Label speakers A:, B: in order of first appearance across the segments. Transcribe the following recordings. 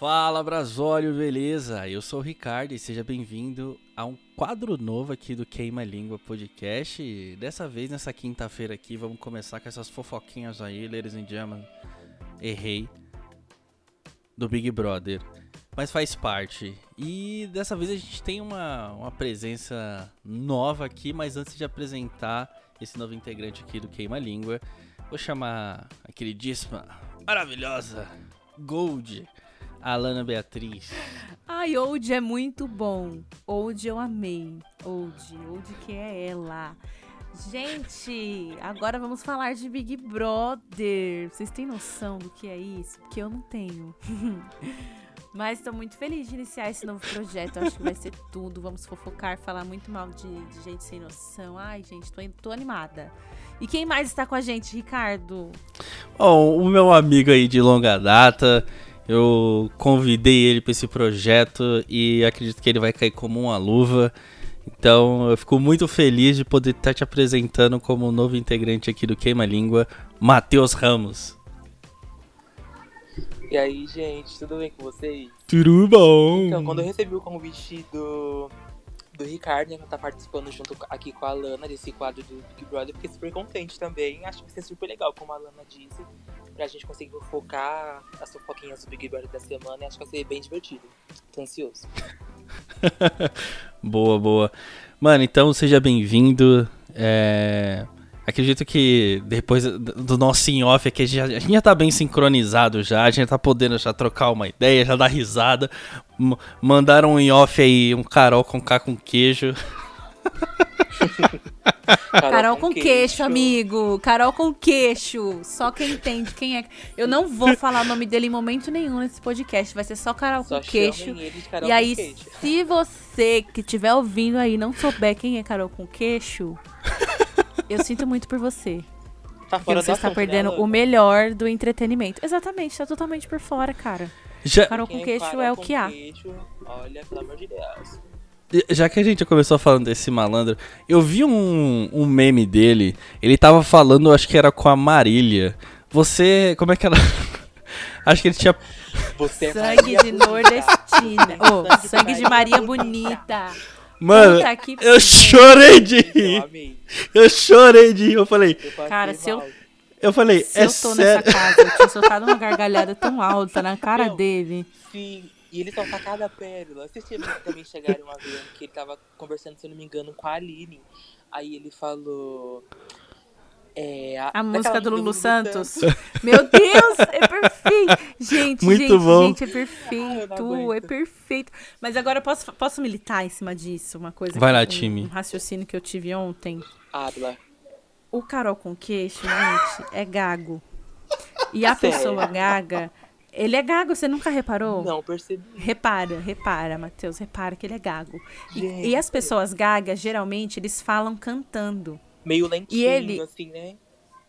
A: Fala Brasólio, beleza? Eu sou o Ricardo e seja bem-vindo a um quadro novo aqui do Queima Língua Podcast. E dessa vez, nessa quinta-feira aqui, vamos começar com essas fofoquinhas aí, ladies and gentlemen. Errei. Do Big Brother. Mas faz parte. E dessa vez a gente tem uma, uma presença nova aqui, mas antes de apresentar esse novo integrante aqui do Queima Língua, vou chamar a queridíssima, maravilhosa, Gold Alana Beatriz.
B: Ai, Old é muito bom. Old eu amei. Old, Old que é ela. Gente, agora vamos falar de Big Brother. Vocês têm noção do que é isso? Porque eu não tenho. Mas estou muito feliz de iniciar esse novo projeto. Acho que vai ser tudo. Vamos fofocar, falar muito mal de, de gente sem noção. Ai, gente, tô, tô, animada. E quem mais está com a gente, Ricardo?
A: Bom, o meu amigo aí de longa data. Eu convidei ele para esse projeto e acredito que ele vai cair como uma luva. Então eu fico muito feliz de poder estar te apresentando como novo integrante aqui do Queima Língua, Matheus Ramos.
C: E aí, gente, tudo bem com vocês?
A: Tudo bom!
C: Então, quando eu recebi o convite do, do Ricardo, né, pra estar tá participando junto aqui com a Lana desse quadro do Big Brother, fiquei super contente também. Acho que vai ser super legal, como a Lana disse pra gente conseguir focar as fofoquinhas do Big Brother da semana e acho que vai ser bem divertido. Tô ansioso.
A: boa, boa. Mano, então seja bem-vindo. É... Acredito que depois do nosso em off aqui, a gente, já, a gente já tá bem sincronizado já, a gente tá podendo já trocar uma ideia, já dar risada. M mandaram um em off aí, um Carol com K com queijo.
B: Carol, Carol com, com queixo, queixo, amigo. Carol com queixo. Só quem entende quem é. Eu não vou falar o nome dele em momento nenhum nesse podcast. Vai ser só Carol só com queixo. Carol e aí, queixo. se você que estiver ouvindo aí não souber quem é Carol com queixo, eu sinto muito por você. Tá fora você está perdendo o melhor do entretenimento. Exatamente, está totalmente por fora, cara. Já... Carol com queixo Carol é o que há. Queixo,
C: olha, pelo amor de Deus.
A: Já que a gente começou falando desse malandro, eu vi um, um meme dele. Ele tava falando, acho que era com a Marília. Você. Como é que ela. acho que ele tinha.
B: Você é sangue de nordestina. oh, sangue de Maria Bonita.
A: Mano, eu chorei de rir. Eu, eu chorei de rir. Eu falei.
B: Cara, se eu.
A: Eu falei,
B: se é eu tô sério? nessa casa, eu tinha soltado uma gargalhada tão alta na cara dele.
C: Sim. E ele solta cada pérola. Vocês também chegaram a ver que ele tava conversando, se eu não me engano, com a Aline. Aí ele falou. É,
B: a, a música do Lulu, Lulu Santos. Santos. Meu Deus, é perfeito. Gente,
A: Muito
B: gente,
A: bom.
B: gente, é perfeito. é perfeito. Mas agora eu posso, posso militar em cima disso? Uma coisa.
A: Vai lá,
B: um,
A: time.
B: Um raciocínio que eu tive ontem.
C: Habla.
B: O Carol com queixo, gente, é gago. E a pessoa gaga ele é gago, você nunca reparou?
C: Não, percebi.
B: Repara, repara, Matheus, repara que ele é gago. E, e, as pessoas gagas, geralmente, eles falam cantando.
C: Meio lentinho, ele, assim, né?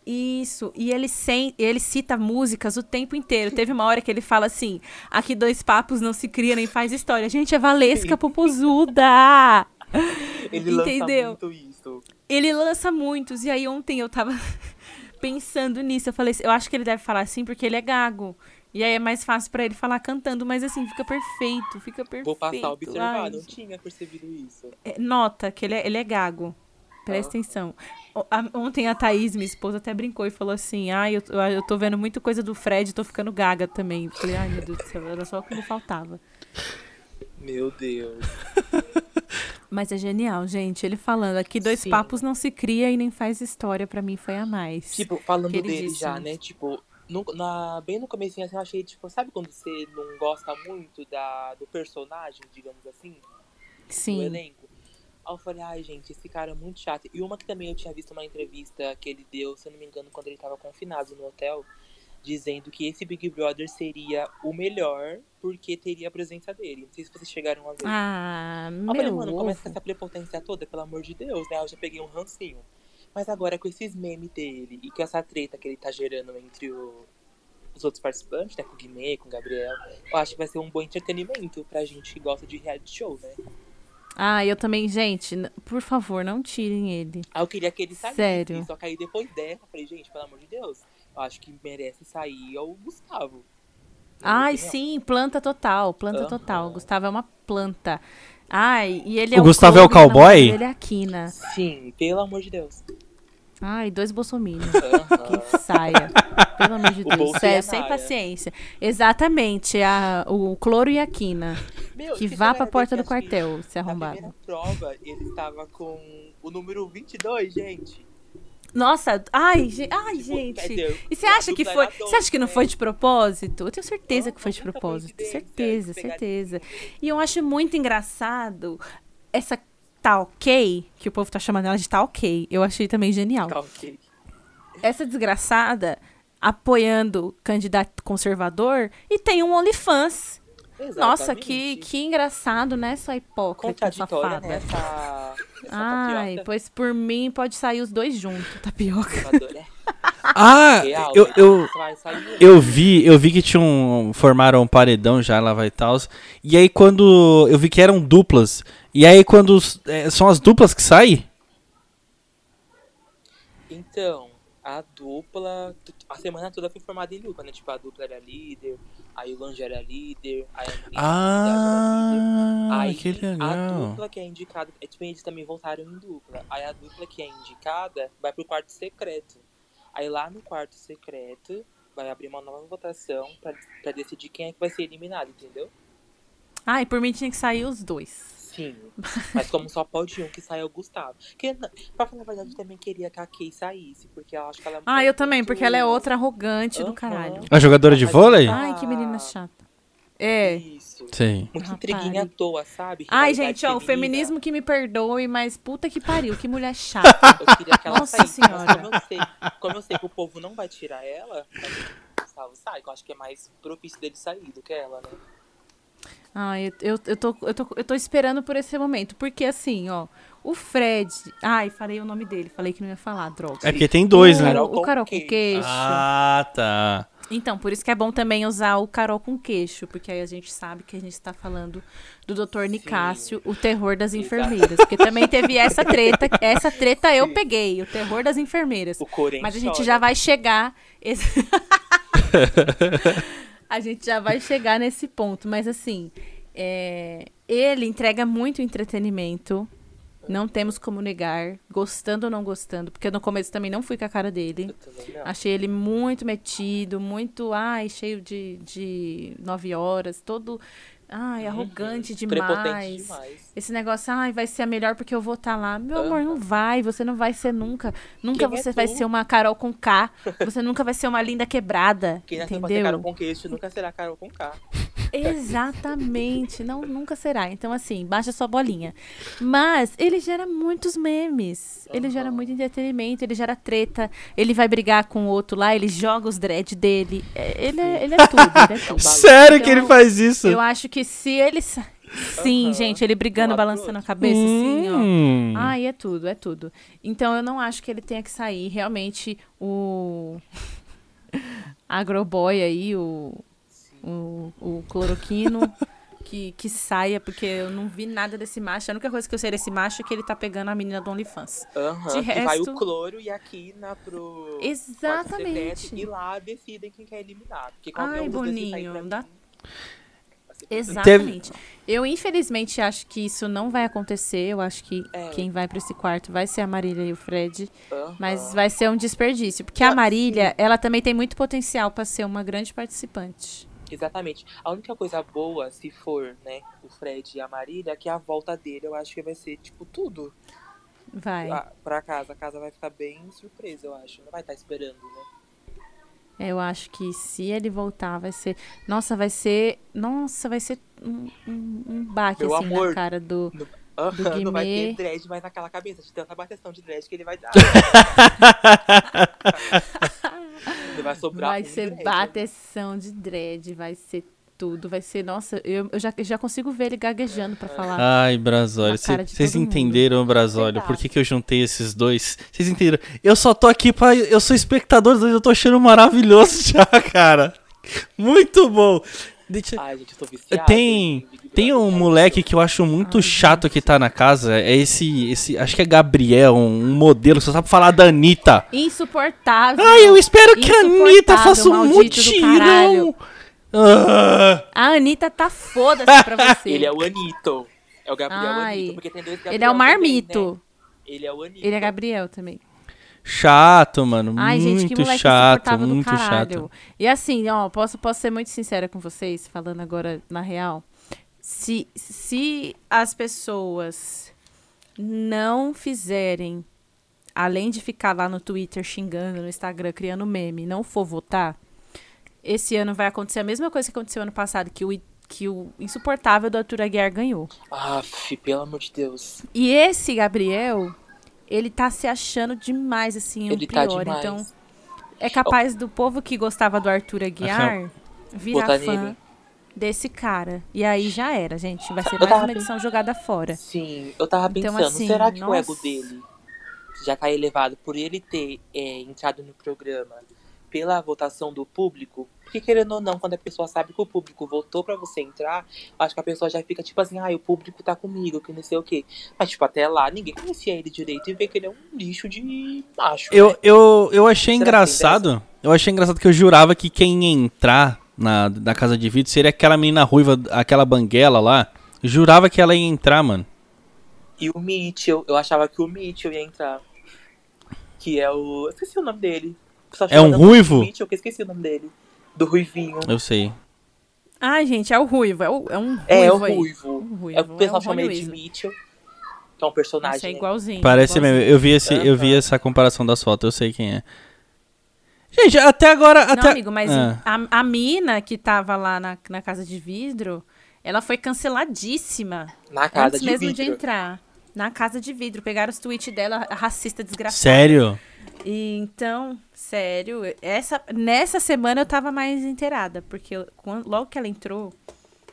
B: Isso, e ele, sem, ele cita músicas o tempo inteiro. Teve uma hora que ele fala assim: aqui dois papos não se cria nem faz história. Gente, é Valesca Popozuda!
C: Ele Entendeu? lança muito isso.
B: Ele lança muitos. E aí ontem eu tava pensando nisso. Eu falei, eu acho que ele deve falar assim porque ele é gago. E aí é mais fácil para ele falar cantando, mas assim, fica perfeito, fica perfeito.
C: Vou passar a observar, Ai, não tinha percebido isso.
B: É, nota que ele é, ele é gago. Presta ah. atenção. Ontem a Thaís, minha esposa, até brincou e falou assim: Ah, eu, eu tô vendo muita coisa do Fred, tô ficando gaga também. Eu falei, ai meu Deus do céu, era só o que me faltava.
C: Meu Deus.
B: Mas é genial, gente. Ele falando aqui, dois Sim. papos não se cria e nem faz história, para mim foi a mais.
C: Tipo, falando dele já, né? Tipo, no, na, bem no começo assim, eu achei, tipo, sabe quando você não gosta muito da, do personagem, digamos assim?
B: Sim.
C: Do elenco? Aí eu falei, ai, gente, esse cara é muito chato. E uma que também eu tinha visto uma entrevista que ele deu, se eu não me engano, quando ele tava confinado no hotel, dizendo que esse Big Brother seria o melhor porque teria a presença dele. Não sei se vocês chegaram a ver.
B: Ah,
C: eu
B: meu
C: falei, mano, começa com essa prepotência toda, pelo amor de Deus, né? Eu já peguei um rancinho. Mas agora com esses memes dele e com essa treta que ele tá gerando entre o, os outros participantes, né? Com o Guimê, com o Gabriel, eu acho que vai ser um bom entretenimento pra gente que gosta de reality show, né?
B: Ah, eu também, gente, por favor, não tirem ele.
C: Ah, eu queria que ele saísse.
B: Sério.
C: Só aí depois dessa, eu falei, gente, pelo amor de Deus, eu acho que merece sair é o Gustavo.
B: Ai, sim, planta total, planta uhum. total. O Gustavo é uma planta. Ai, e ele
A: é
B: o,
A: o Gustavo é o cowboy?
B: Ele é a Quina.
C: Sim, pelo amor de Deus.
B: Ai, dois bolsominions. Uhum. Que saia. Pelo amor de Deus. Sério, sem paciência. Exatamente. A, o cloro e a quina. Meu, que vá pra porta do quartel, se arrombado. Na
C: prova, ele estava com o número 22, gente.
B: Nossa, ai, ai tipo, gente. e você acha que foi. Você acha que não foi de propósito? Eu tenho certeza que foi de propósito. Certeza, certeza. E eu acho muito engraçado essa tá ok, que o povo tá chamando ela de tá ok, eu achei também genial.
C: Tá ok.
B: Essa desgraçada apoiando candidato conservador e tem um OnlyFans. Exatamente. Nossa, que, que engraçado, né? Só hipócrita, safada. Né? Essa, essa Ai, pois por mim pode sair os dois juntos, tapioca.
A: Ah, eu, eu, eu vi, eu vi que tinham formaram um paredão já lá vai tal. E aí quando eu vi que eram duplas, e aí quando é, são as duplas que saem?
C: Então, a dupla, a semana toda foi formada em dupla, né? Tipo, a dupla era líder, aí o Lange era líder, aí a
A: ah, era líder. Aí que legal.
C: a dupla que é indicada, é, tipo, eles também voltaram em dupla. Aí a dupla que é indicada vai pro quarto secreto. Aí lá no quarto secreto vai abrir uma nova votação pra, pra decidir quem é que vai ser eliminado, entendeu?
B: Ah, e por mim tinha que sair os dois.
C: Sim. Mas como só pode um que saia o Gustavo. Que, pra falar a verdade, eu também queria que a Kay saísse, porque eu acho que ela é
B: Ah, eu também, porque ela é outra arrogante uhum. do caralho.
A: A jogadora de vôlei?
B: Ai, que menina chata. É.
C: Isso.
A: Sim.
C: Muito intriguinha à toa, sabe?
B: Ai, gente, ó, o feminismo que me perdoe, mas puta que pariu, que mulher chata.
C: Eu queria que ela Nossa saísse, senhora. Como eu, sei, como eu sei que o povo não vai tirar ela, Gustavo sai, que eu acho que é mais propício dele sair do que ela, né?
B: Ah, eu, eu, eu, tô, eu, tô, eu tô esperando por esse momento. Porque assim, ó, o Fred. Ai, falei o nome dele, falei que não ia falar, droga.
A: É porque tem dois,
B: o,
A: né?
B: O Carol com queixo.
A: Ah, tá.
B: Então, por isso que é bom também usar o Carol com queixo, porque aí a gente sabe que a gente está falando do Dr. Nicásio, o terror das enfermeiras. Porque também teve essa treta, essa treta eu peguei, o terror das enfermeiras.
C: O
B: Mas a gente já vai chegar. Esse... a gente já vai chegar nesse ponto. Mas assim, é, ele entrega muito entretenimento. Não temos como negar, gostando ou não gostando, porque no começo também não fui com a cara dele. Achei ele muito metido, muito, ai, cheio de, de nove horas, todo Ai, uhum. arrogante demais. demais. Esse negócio, ai, vai ser a melhor porque eu vou estar tá lá. Meu uhum. amor, não vai, você não vai ser nunca. Nunca Quem é você é vai ser uma Carol com K. Você nunca vai ser uma linda quebrada. Quem entendeu? Ser
C: Carol com queixo nunca será Carol com K.
B: Exatamente, não nunca será. Então assim, baixa sua bolinha. Mas ele gera muitos memes. Ele uhum. gera muito entretenimento, ele gera treta. Ele vai brigar com o outro lá, ele joga os dread dele. É, ele é, ele é tudo, ele é tudo.
A: Sério então, que ele então, faz isso?
B: Eu acho que se ele. Sim, uhum. gente, ele brigando, balançando a cabeça, assim, ó.
A: Hum.
B: Ai, é tudo, é tudo. Então eu não acho que ele tenha que sair. Realmente, o. Agroboy aí, o. O, o cloroquino. que, que saia, porque eu não vi nada desse macho. A única coisa que eu sei desse macho é que ele tá pegando a menina do OnlyFans.
C: Uhum,
B: De resto...
C: vai o cloro e a Kina pro.
B: Exatamente.
C: e lá decidem quem quer eliminar. Porque
B: Ai, um Boninho, dá. Mim, Exatamente. Teve... Eu, infelizmente, acho que isso não vai acontecer. Eu acho que é. quem vai para esse quarto vai ser a Marília e o Fred. Uhum. Mas vai ser um desperdício. Porque a Marília, ela também tem muito potencial para ser uma grande participante.
C: Exatamente. A única coisa boa, se for, né, o Fred e a Marília, é que a volta dele eu acho que vai ser, tipo, tudo.
B: Vai.
C: Pra casa. A casa vai ficar bem surpresa, eu acho. Não vai estar tá esperando, né?
B: Eu acho que se ele voltar, vai ser. Nossa, vai ser. Nossa, vai ser um, um, um baque, Meu assim, amor, na cara do. No...
C: Uh -huh, não vai ter dread mais naquela cabeça, de tanta bateção de dread que ele vai dar. vai sobrar
B: Vai ser dread. bateção de dread, vai ser tudo. Vai ser, nossa, eu, eu já, já consigo ver ele gaguejando para falar.
A: Ai, Brasólio, vocês entenderam, Brasólio, por que, que eu juntei esses dois? Vocês entenderam? Eu só tô aqui pra. Eu sou espectador, eu tô achando maravilhoso já, cara. Muito bom.
C: Deixa... Ai, gente, eu tô viciado.
A: Tem. Tem um moleque que eu acho muito Ai, chato que tá na casa. É esse. esse acho que é Gabriel, um modelo, só sabe falar da Anitta.
B: Insuportável.
A: Ai, eu espero que a Anitta faça um mutirão.
B: A Anitta tá foda-se pra você.
C: Ele é o Anito. É o Gabriel Ai, Anito, porque tem dois Gabriel
B: Ele é o Marmito. Também, né?
C: Ele é o Anito.
B: Ele é Gabriel também.
A: Chato, mano. Ai, muito gente, que chato, muito chato.
B: E assim, ó, posso, posso ser muito sincera com vocês, falando agora na real. Se, se as pessoas não fizerem, além de ficar lá no Twitter xingando, no Instagram criando meme, não for votar, esse ano vai acontecer a mesma coisa que aconteceu ano passado, que o, que o insuportável do Arthur Aguiar ganhou.
C: Ah, pelo amor de Deus.
B: E esse Gabriel, ele tá se achando demais, assim, o um pior. Tá então, é capaz do povo que gostava do Arthur Aguiar virar fã nele. desse cara. E aí já era, gente. Vai ser mais uma edição jogada fora.
C: Sim, eu tava então, pensando, assim, será que nossa... o ego dele já tá elevado por ele ter é, entrado no programa pela votação do público, porque querendo ou não, quando a pessoa sabe que o público votou para você entrar, acho que a pessoa já fica tipo assim, ah, o público tá comigo, que não sei o quê. Mas, tipo, até lá, ninguém conhecia ele direito e vê que ele é um lixo de macho.
A: Eu, né? eu, eu achei Será engraçado. Eu achei engraçado que eu jurava que quem ia entrar na, na casa de vidro seria aquela menina ruiva, aquela banguela lá. Jurava que ela ia entrar, mano.
C: E o Mitchell, eu achava que o Mitchell ia entrar. Que é o. Eu esqueci o nome dele.
A: É um ruivo?
C: eu esqueci o nome dele. Do Ruivinho.
A: Eu sei.
B: Ai, gente, é o ruivo. É, o, é um ruivo.
C: É, é o ruivo. Um ruivo. É o pessoal é chama ele de Mitchell. Que é um personagem. Isso
B: é igualzinho.
A: Parece
B: igualzinho.
A: mesmo. Eu vi, esse, eu vi essa comparação das fotos, eu sei quem é. Gente, até agora. Até...
B: Não, amigo, mas ah. a, a mina que tava lá na, na casa de vidro, ela foi canceladíssima.
C: Na casa
B: antes
C: de
B: mesmo
C: vidro.
B: de entrar. Na casa de vidro. Pegaram os tweets dela, racista desgraçada.
A: Sério?
B: E, então, sério, essa, nessa semana eu tava mais inteirada, porque eu, quando, logo que ela entrou,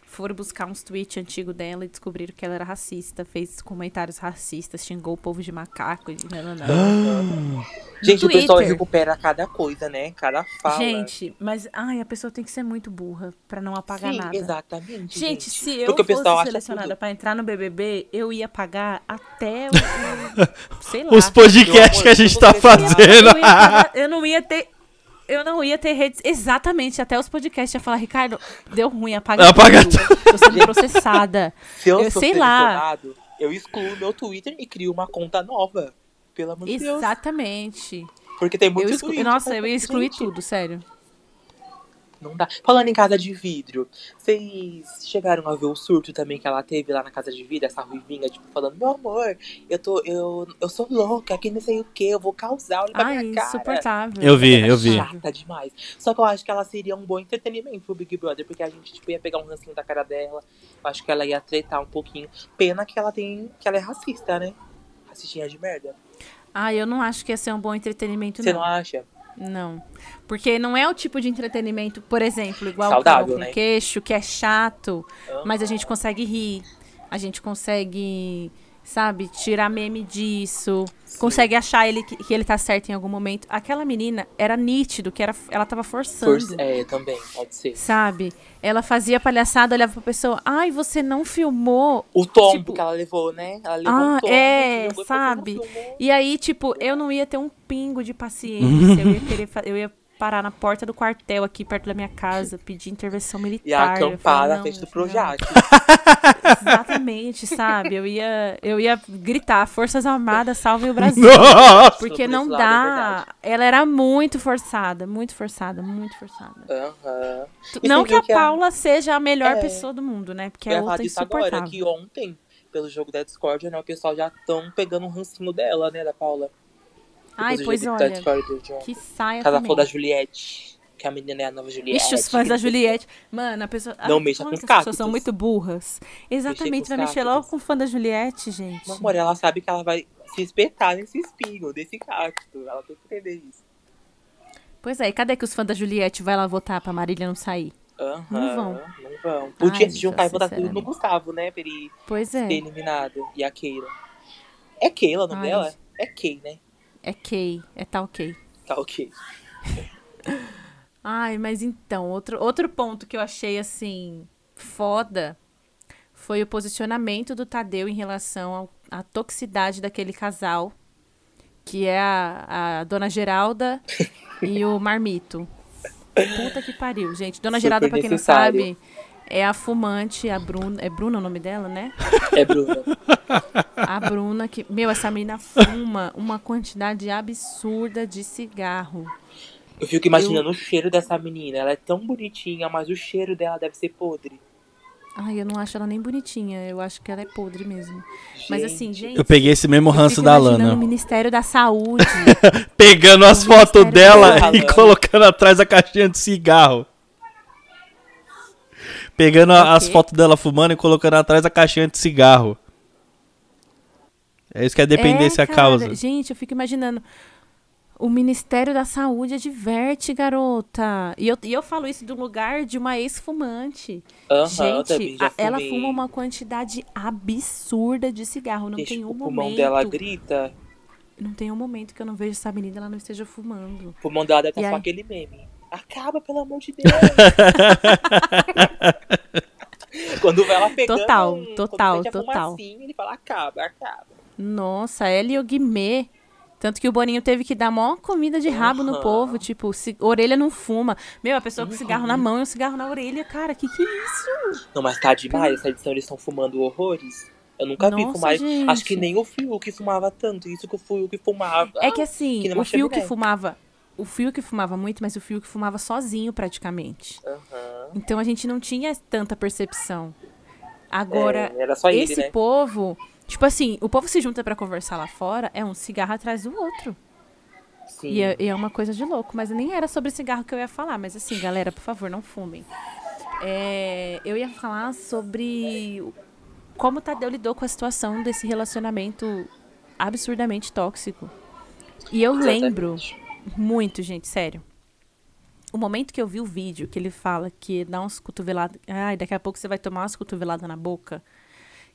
B: foram buscar uns tweets antigos dela e descobriram que ela era racista, fez comentários racistas, xingou o povo de macaco. De... Não, não, não.
C: Gente, Twitter. o pessoal recupera cada coisa, né? Cada fala.
B: Gente, mas ai, a pessoa tem que ser muito burra para não apagar
C: Sim,
B: nada.
C: Exatamente.
B: Gente, gente. se eu Porque fosse selecionada para entrar no BBB, eu ia pagar até o. sei lá.
A: Os podcasts que a gente tá fazendo. Eu,
B: eu, eu não ia ter eu não ia ter redes. Exatamente, até os podcasts ia falar, Ricardo, deu ruim, apaga,
A: apaga tudo.
B: Tô sendo processada.
C: Se eu, eu sei lá. Eu excluo meu Twitter e crio uma conta nova. Pelo amor de Deus.
B: Exatamente.
C: Porque tem muito
B: exclu... Nossa, eu ia excluir tudo, sério.
C: Não dá. Falando em casa de vidro, vocês chegaram a ver o surto também que ela teve lá na casa de vidro, essa ruivinha, tipo, falando, meu amor, eu tô. Eu, eu sou louca, aqui não sei o que, eu vou causar, olha pra
B: Ai,
C: minha cara.
B: insuportável.
A: Eu vi, eu vi.
C: Chata demais. Só que eu acho que ela seria um bom entretenimento pro Big Brother, porque a gente, tipo, ia pegar um rancinho da cara dela. Eu acho que ela ia tretar um pouquinho. Pena que ela tem. que ela é racista, né? Racistinha de merda.
B: Ah, eu não acho que ia ser um bom entretenimento,
C: Você
B: não.
C: não acha?
B: Não. Porque não é o tipo de entretenimento, por exemplo, igual
C: Saudável,
B: o
C: né?
B: queixo, que é chato, uhum. mas a gente consegue rir. A gente consegue, sabe, tirar meme disso. Sim. Consegue achar ele que, que, ele tá certo em algum momento. Aquela menina era nítido, que era, ela tava forçando. For
C: é, também, pode ser.
B: Sabe? Ela fazia palhaçada, olhava pra pessoa, ai, você não filmou.
C: O tombo tipo, que ela levou, né? Ela levou ah, um tombo,
B: é, sabe? E aí, tipo, eu não ia ter um pingo de paciência. eu ia querer, eu ia parar na porta do quartel aqui perto da minha casa, pedir intervenção militar. E
C: acampar na frente do Projac.
B: Exatamente, sabe? Eu ia, eu ia gritar, Forças Armadas, salvem o Brasil.
A: Nossa!
B: Porque não lado, dá. É Ela era muito forçada, muito forçada, muito forçada.
C: Uhum.
B: Não que a que Paula a... seja a melhor é... pessoa do mundo, né? Porque é outra insuportável.
C: agora, que ontem, pelo jogo da Discord, né, o pessoal já estão pegando um rancinho dela, né, da Paula.
B: Ai, pois olha. Que saia
C: Cada
B: também.
C: da Juliette. Que a menina é a nova Juliette.
B: Vixe, os fãs da Juliette. Mano, a pessoa.
C: Não mexa com cactos. As
B: pessoas são muito burras. Exatamente, vai mexer logo com o fã da Juliette, gente.
C: Não, amor, ela sabe que ela vai se espetar nesse espinho, desse cacto. Ela tem que entender isso.
B: Pois é, e cadê que os fãs da Juliette vai lá votar pra Marília não sair?
C: Uhum, não vão. Não vão. Podia Ai, se juntar e votar tudo no Gustavo, né? Pra ele
B: pois é.
C: ser eliminado. E a Keila. É Keila o nome Ai. dela? É Kay, né?
B: É Kay, é tá ok.
C: Tá ok.
B: Ai, mas então, outro, outro ponto que eu achei assim foda foi o posicionamento do Tadeu em relação à toxicidade daquele casal, que é a, a dona Geralda e o Marmito. Puta que pariu, gente. Dona Super Geralda, pra quem não sabe, é a fumante, a Bruna. É Bruna o nome dela, né?
C: É Bruna.
B: A Bruna que. Meu, essa menina fuma uma quantidade absurda de cigarro.
C: Eu fico imaginando eu... o cheiro dessa menina. Ela é tão bonitinha, mas o cheiro dela deve ser podre.
B: Ai, eu não acho ela nem bonitinha. Eu acho que ela é podre mesmo. Gente. Mas assim, gente.
A: Eu peguei esse mesmo ranço da Lana.
B: o Ministério da Saúde.
A: Pegando as fotos dela e colocando atrás a caixinha de cigarro. Pegando as fotos dela fumando e colocando atrás a caixinha de cigarro. É isso que é dependência é,
B: cara,
A: causa.
B: Gente, eu fico imaginando. O Ministério da Saúde adverte, garota. E eu, e eu falo isso do lugar de uma ex-fumante.
C: Uhum,
B: Gente, a, ela fuma uma quantidade absurda de cigarro. Não Deixa tem um o pulmão momento.
C: dela grita.
B: Não tem um momento que eu não vejo essa menina ela não esteja fumando.
C: O pulmão dela deve estar só aí... aquele meme. Acaba, pelo amor de Deus. quando ela pegando
B: Total, total, total.
C: Assim, ele fala, acaba, acaba.
B: Nossa, ela e o Guimê. Tanto que o Boninho teve que dar maior comida de rabo uhum. no povo, tipo, se, orelha não fuma. Meu, a pessoa com uhum. cigarro na mão e um cigarro na orelha, cara, que que é isso?
C: Não, mas tá demais, essa edição eles estão fumando horrores. Eu nunca Nossa, vi fumar. Gente. Acho que nem o Fiuk fumava tanto. Isso que o Fiuk fumava.
B: É que assim, que o Fiuk fumava o Fiuk fumava muito, mas o Fiuk fumava sozinho praticamente.
C: Uhum.
B: Então a gente não tinha tanta percepção. Agora, é, esse ele, né? povo, tipo assim, o povo se junta para conversar lá fora, é um cigarro atrás do outro.
C: Sim.
B: E é, e é, uma coisa de louco, mas nem era sobre cigarro que eu ia falar, mas assim, galera, por favor, não fumem. É, eu ia falar sobre como o Tadeu lidou com a situação desse relacionamento absurdamente tóxico. E eu Exatamente. lembro muito, gente, sério. O momento que eu vi o vídeo, que ele fala que dá uns cotoveladas. Ai, daqui a pouco você vai tomar umas cotoveladas na boca.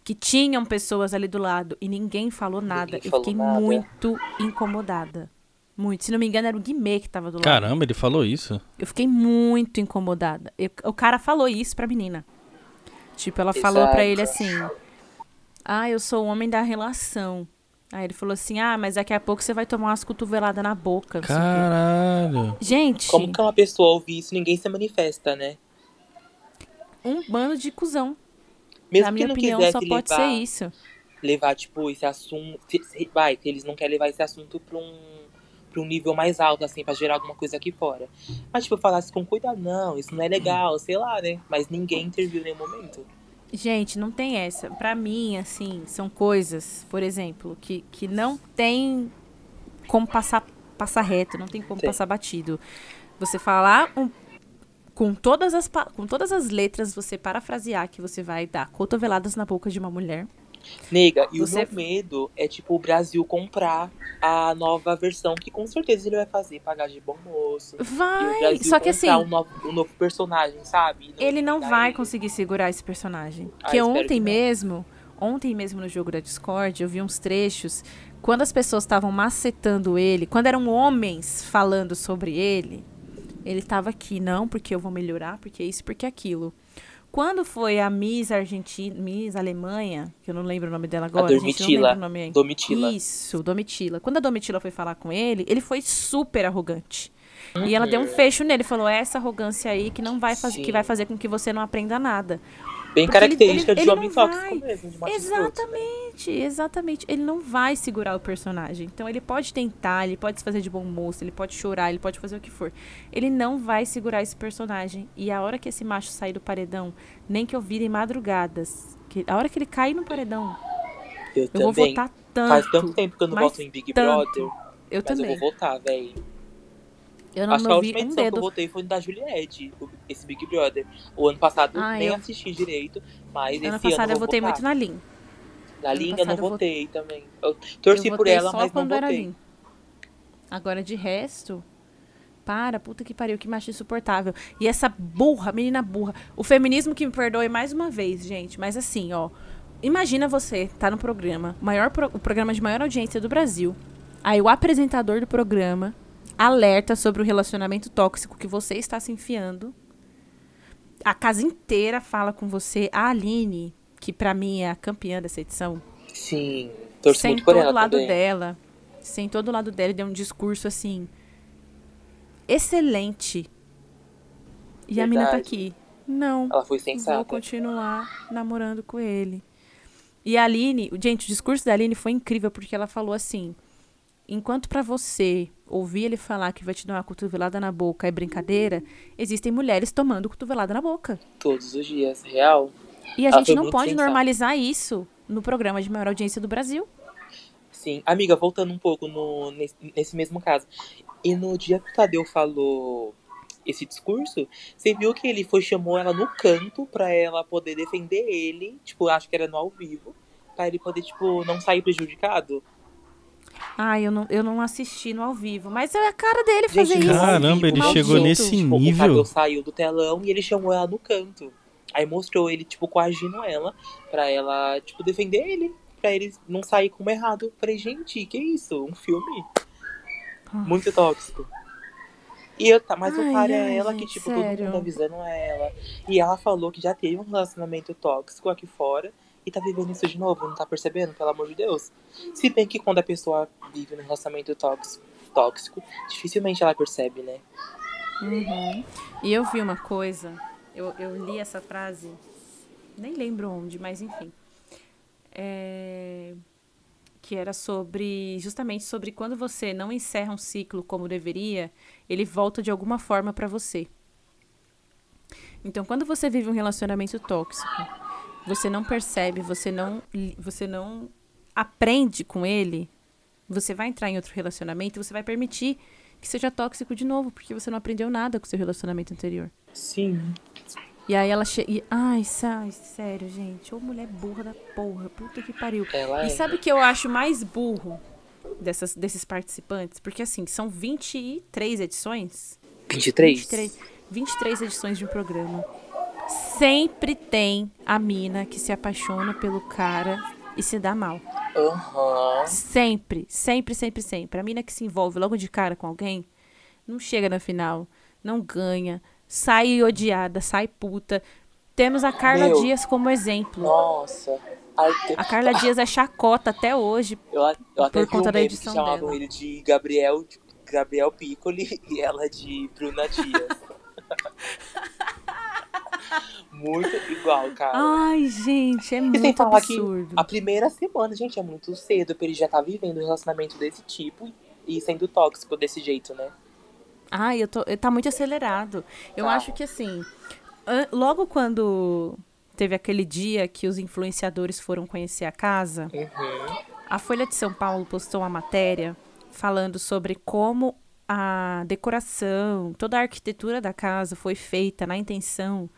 B: Que tinham pessoas ali do lado e ninguém falou nada. Ninguém eu fiquei nada. muito incomodada. Muito. Se não me engano, era o Guimê que tava do lado.
A: Caramba, ele falou isso?
B: Eu fiquei muito incomodada. Eu, o cara falou isso pra menina. Tipo, ela Exato. falou pra ele assim: Ah, eu sou o homem da relação. Aí ele falou assim: ah, mas daqui a pouco você vai tomar umas cotoveladas na boca.
A: Caralho.
B: Gente.
C: Como que uma pessoa ouve isso ninguém se manifesta, né?
B: Um bando de cuzão. Mesmo Na minha opinião, só levar, pode ser isso.
C: Levar, tipo, esse assunto. Vai, que eles não querem levar esse assunto pra um, pra um nível mais alto, assim, pra gerar alguma coisa aqui fora. Mas, tipo, falasse com cuidado, não, isso não é legal, sei lá, né? Mas ninguém interviu em nenhum momento.
B: Gente, não tem essa. Para mim, assim, são coisas, por exemplo, que, que não tem como passar, passar reto, não tem como Sim. passar batido. Você falar um, com, todas as, com todas as letras, você parafrasear que você vai dar cotoveladas na boca de uma mulher.
C: Nega, e Você... o meu medo é, tipo, o Brasil comprar a nova versão, que com certeza ele vai fazer, pagar de bom moço.
B: Vai, só que assim...
C: Um novo, um novo personagem, sabe?
B: Não ele não vai ele. conseguir segurar esse personagem. Ah, que ontem que mesmo, ontem mesmo no jogo da Discord, eu vi uns trechos, quando as pessoas estavam macetando ele, quando eram homens falando sobre ele, ele tava aqui, não, porque eu vou melhorar, porque isso, porque aquilo. Quando foi a Miss Argentina, Miss Alemanha, que eu não lembro o nome dela agora, a Domitila. Gente, nome
C: Domitila.
B: Isso, Domitila. Quando a Domitila foi falar com ele, ele foi super arrogante. Uhum. E ela deu um fecho nele, falou: é "Essa arrogância aí que não vai fazer, que vai fazer com que você não aprenda nada".
C: Bem Porque característica ele, ele, de homem tóxico mesmo. De
B: exatamente,
C: né?
B: exatamente. Ele não vai segurar o personagem. Então ele pode tentar, ele pode se fazer de bom moço, ele pode chorar, ele pode fazer o que for. Ele não vai segurar esse personagem. E a hora que esse macho sair do paredão, nem que eu vire madrugadas, que, a hora que ele cair no paredão,
C: eu,
B: eu vou votar tanto.
C: Faz tanto tempo que eu não voto em Big
B: tanto.
C: Brother.
B: Eu
C: mas
B: também.
C: eu vou votar, velho.
B: Eu não
C: Acho que a última edição um que eu votei foi da Juliette, esse Big Brother. O ano passado ah, nem eu... assisti direito, mas ano esse
B: passado
C: ano
B: eu, votei
C: votar.
B: muito na Lin.
C: Na Lin eu não votei vot... também. Eu torci eu por ela, mas não votei.
B: Agora, de resto, para, puta que pariu, que macho insuportável. E essa burra, menina burra. O feminismo que me perdoe mais uma vez, gente. Mas assim, ó. Imagina você tá no programa, maior pro, o programa de maior audiência do Brasil. Aí o apresentador do programa alerta sobre o relacionamento tóxico que você está se enfiando. A casa inteira fala com você. A Aline, que para mim é a campeã dessa edição.
C: Sim, torço muito por ela
B: lado
C: também.
B: dela. Sentou do lado dela e deu um discurso assim excelente E Verdade. a mina tá aqui. Não.
C: Ela foi sensata.
B: Vou continuar namorando com ele. E a Aline, gente, o discurso da Aline foi incrível porque ela falou assim: enquanto para você ouvir ele falar que vai te dar uma cotovelada na boca é brincadeira, existem mulheres tomando cotovelada na boca.
C: Todos os dias, real.
B: E a ela gente não pode sensata. normalizar isso no programa de maior audiência do Brasil.
C: Sim. Amiga, voltando um pouco no, nesse, nesse mesmo caso. E no dia que o Tadeu falou esse discurso, você viu que ele foi chamou ela no canto para ela poder defender ele, tipo, acho que era no ao vivo, para ele poder tipo não sair prejudicado.
B: Ah, eu não, eu não assisti no ao vivo, mas é a cara dele fazer Gente, isso.
A: Caramba, ele maldito. chegou nesse tipo, nível.
C: O saiu do telão e ele chamou ela no canto. Aí mostrou ele, tipo, coagindo ela pra ela, tipo, defender ele. Pra ele não sair como errado. Falei, gente, que isso? Um filme? Muito tóxico. E eu, tá, mas ai, o cara é ela gente, que, tipo, sério? todo mundo avisando ela. E ela falou que já teve um relacionamento tóxico aqui fora e tá vivendo isso de novo, não tá percebendo, pelo amor de Deus. Se bem que quando a pessoa vive num relacionamento tóxico, tóxico dificilmente ela percebe, né?
B: Uhum. E eu vi uma coisa, eu, eu li essa frase, nem lembro onde, mas enfim. É que era sobre justamente sobre quando você não encerra um ciclo como deveria, ele volta de alguma forma para você. Então, quando você vive um relacionamento tóxico, você não percebe, você não você não aprende com ele, você vai entrar em outro relacionamento, você vai permitir que seja tóxico de novo, porque você não aprendeu nada com o seu relacionamento anterior.
C: Sim.
B: E aí ela chega. Ai, sai, sério, gente. Ô mulher burra da porra. Puta que pariu.
C: Ela
B: e é. sabe o que eu acho mais burro dessas, desses participantes? Porque assim, são 23 edições.
C: 23?
B: 23, 23 edições de um programa. Sempre tem a mina que se apaixona pelo cara e se dá mal.
C: Uhum.
B: Sempre, sempre, sempre, sempre. A mina que se envolve logo de cara com alguém não chega na final, não ganha, sai odiada, sai puta. Temos a Carla Meu, Dias como exemplo.
C: Nossa.
B: A Carla Dias é chacota até hoje
C: eu, eu por conta da edição que chamavam dela. ele de Gabriel, Gabriel Piccoli e ela de Bruna Dias. muito igual, cara.
B: Ai, gente, é e muito absurdo.
C: a primeira semana, gente, é muito cedo pra ele já tá vivendo um relacionamento desse tipo e sendo tóxico desse jeito, né?
B: Ai, eu tô, tá muito acelerado. Eu tá. acho que assim, logo quando teve aquele dia que os influenciadores foram conhecer a casa,
C: uhum.
B: a Folha de São Paulo postou uma matéria falando sobre como a decoração, toda a arquitetura da casa foi feita na intenção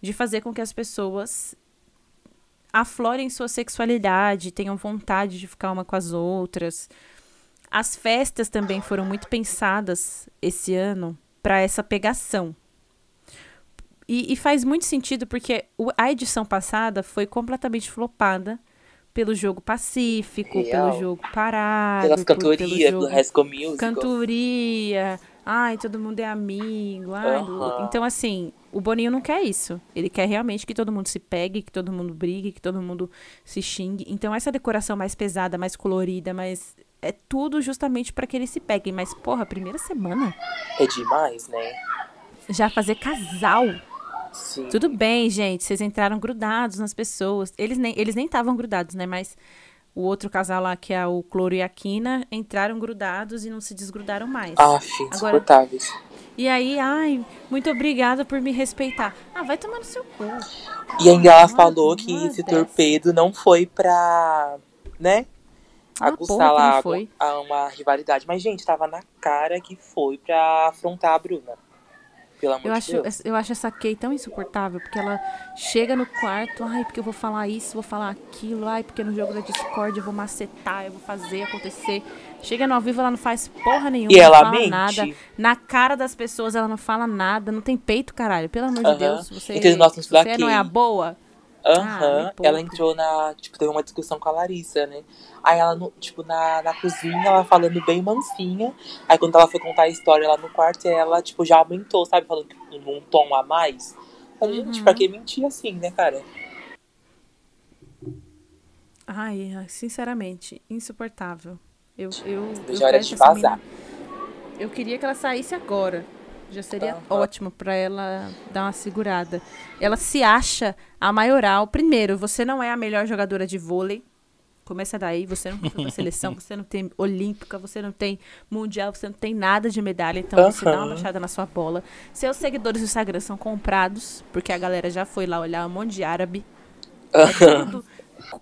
B: de fazer com que as pessoas aflorem sua sexualidade, tenham vontade de ficar uma com as outras. As festas também foram muito pensadas esse ano para essa pegação. E, e, faz muito sentido porque a edição passada foi completamente flopada pelo jogo pacífico, Real. pelo jogo parado.
C: Pelas cantorias do High School Musical.
B: Cantoria. Ai, todo mundo é amigo. Ai, uhum. Então, assim, o Boninho não quer isso. Ele quer realmente que todo mundo se pegue, que todo mundo brigue, que todo mundo se xingue. Então, essa decoração mais pesada, mais colorida, mais é tudo justamente para que eles se peguem. Mas, porra, primeira semana.
C: É demais, né?
B: Já fazer casal.
C: Sim.
B: Tudo bem, gente. Vocês entraram grudados nas pessoas. Eles nem eles nem estavam grudados, né? Mas o outro casal lá, que é o Cloro e a Quina, entraram grudados e não se desgrudaram mais.
C: Ah, insuportáveis.
B: E aí, ai, muito obrigada por me respeitar. Ah, vai tomar no seu cu.
C: E ainda ela falou que esse torpedo não foi pra, né,
B: ah, aguçar lá
C: a uma rivalidade. Mas, gente, tava na cara que foi pra afrontar a Bruna. Pelo amor
B: eu
C: de
B: acho,
C: Deus.
B: Eu acho essa Kay tão insuportável, porque ela chega no quarto, ai, porque eu vou falar isso, vou falar aquilo, ai, porque no jogo da Discord eu vou macetar, eu vou fazer acontecer. Chega no ao vivo, ela não faz porra nenhuma,
C: e
B: não
C: ela
B: fala
C: mente.
B: nada. Na cara das pessoas ela não fala nada, não tem peito, caralho. Pelo amor de Deus, você, você não é a boa.
C: Aham, uhum. ela entrou na. Tipo, teve uma discussão com a Larissa, né? Aí ela, no, tipo, na, na cozinha, ela falando bem mansinha. Aí quando ela foi contar a história lá no quarto, ela, tipo, já aumentou, sabe? Falando num tom a mais. Aí, uhum. gente, pra que mentir assim, né, cara?
B: Ai, sinceramente, insuportável. Eu, eu, eu
C: Já era de vazar.
B: Eu queria que ela saísse agora. Já seria uhum. ótimo para ela dar uma segurada. Ela se acha a maioral. Primeiro, você não é a melhor jogadora de vôlei. Começa daí, você não pra seleção, você não tem olímpica, você não tem mundial, você não tem nada de medalha, então uhum. você dá uma baixada na sua bola. Seus seguidores do Instagram são comprados, porque a galera já foi lá olhar um monte de árabe. É tudo,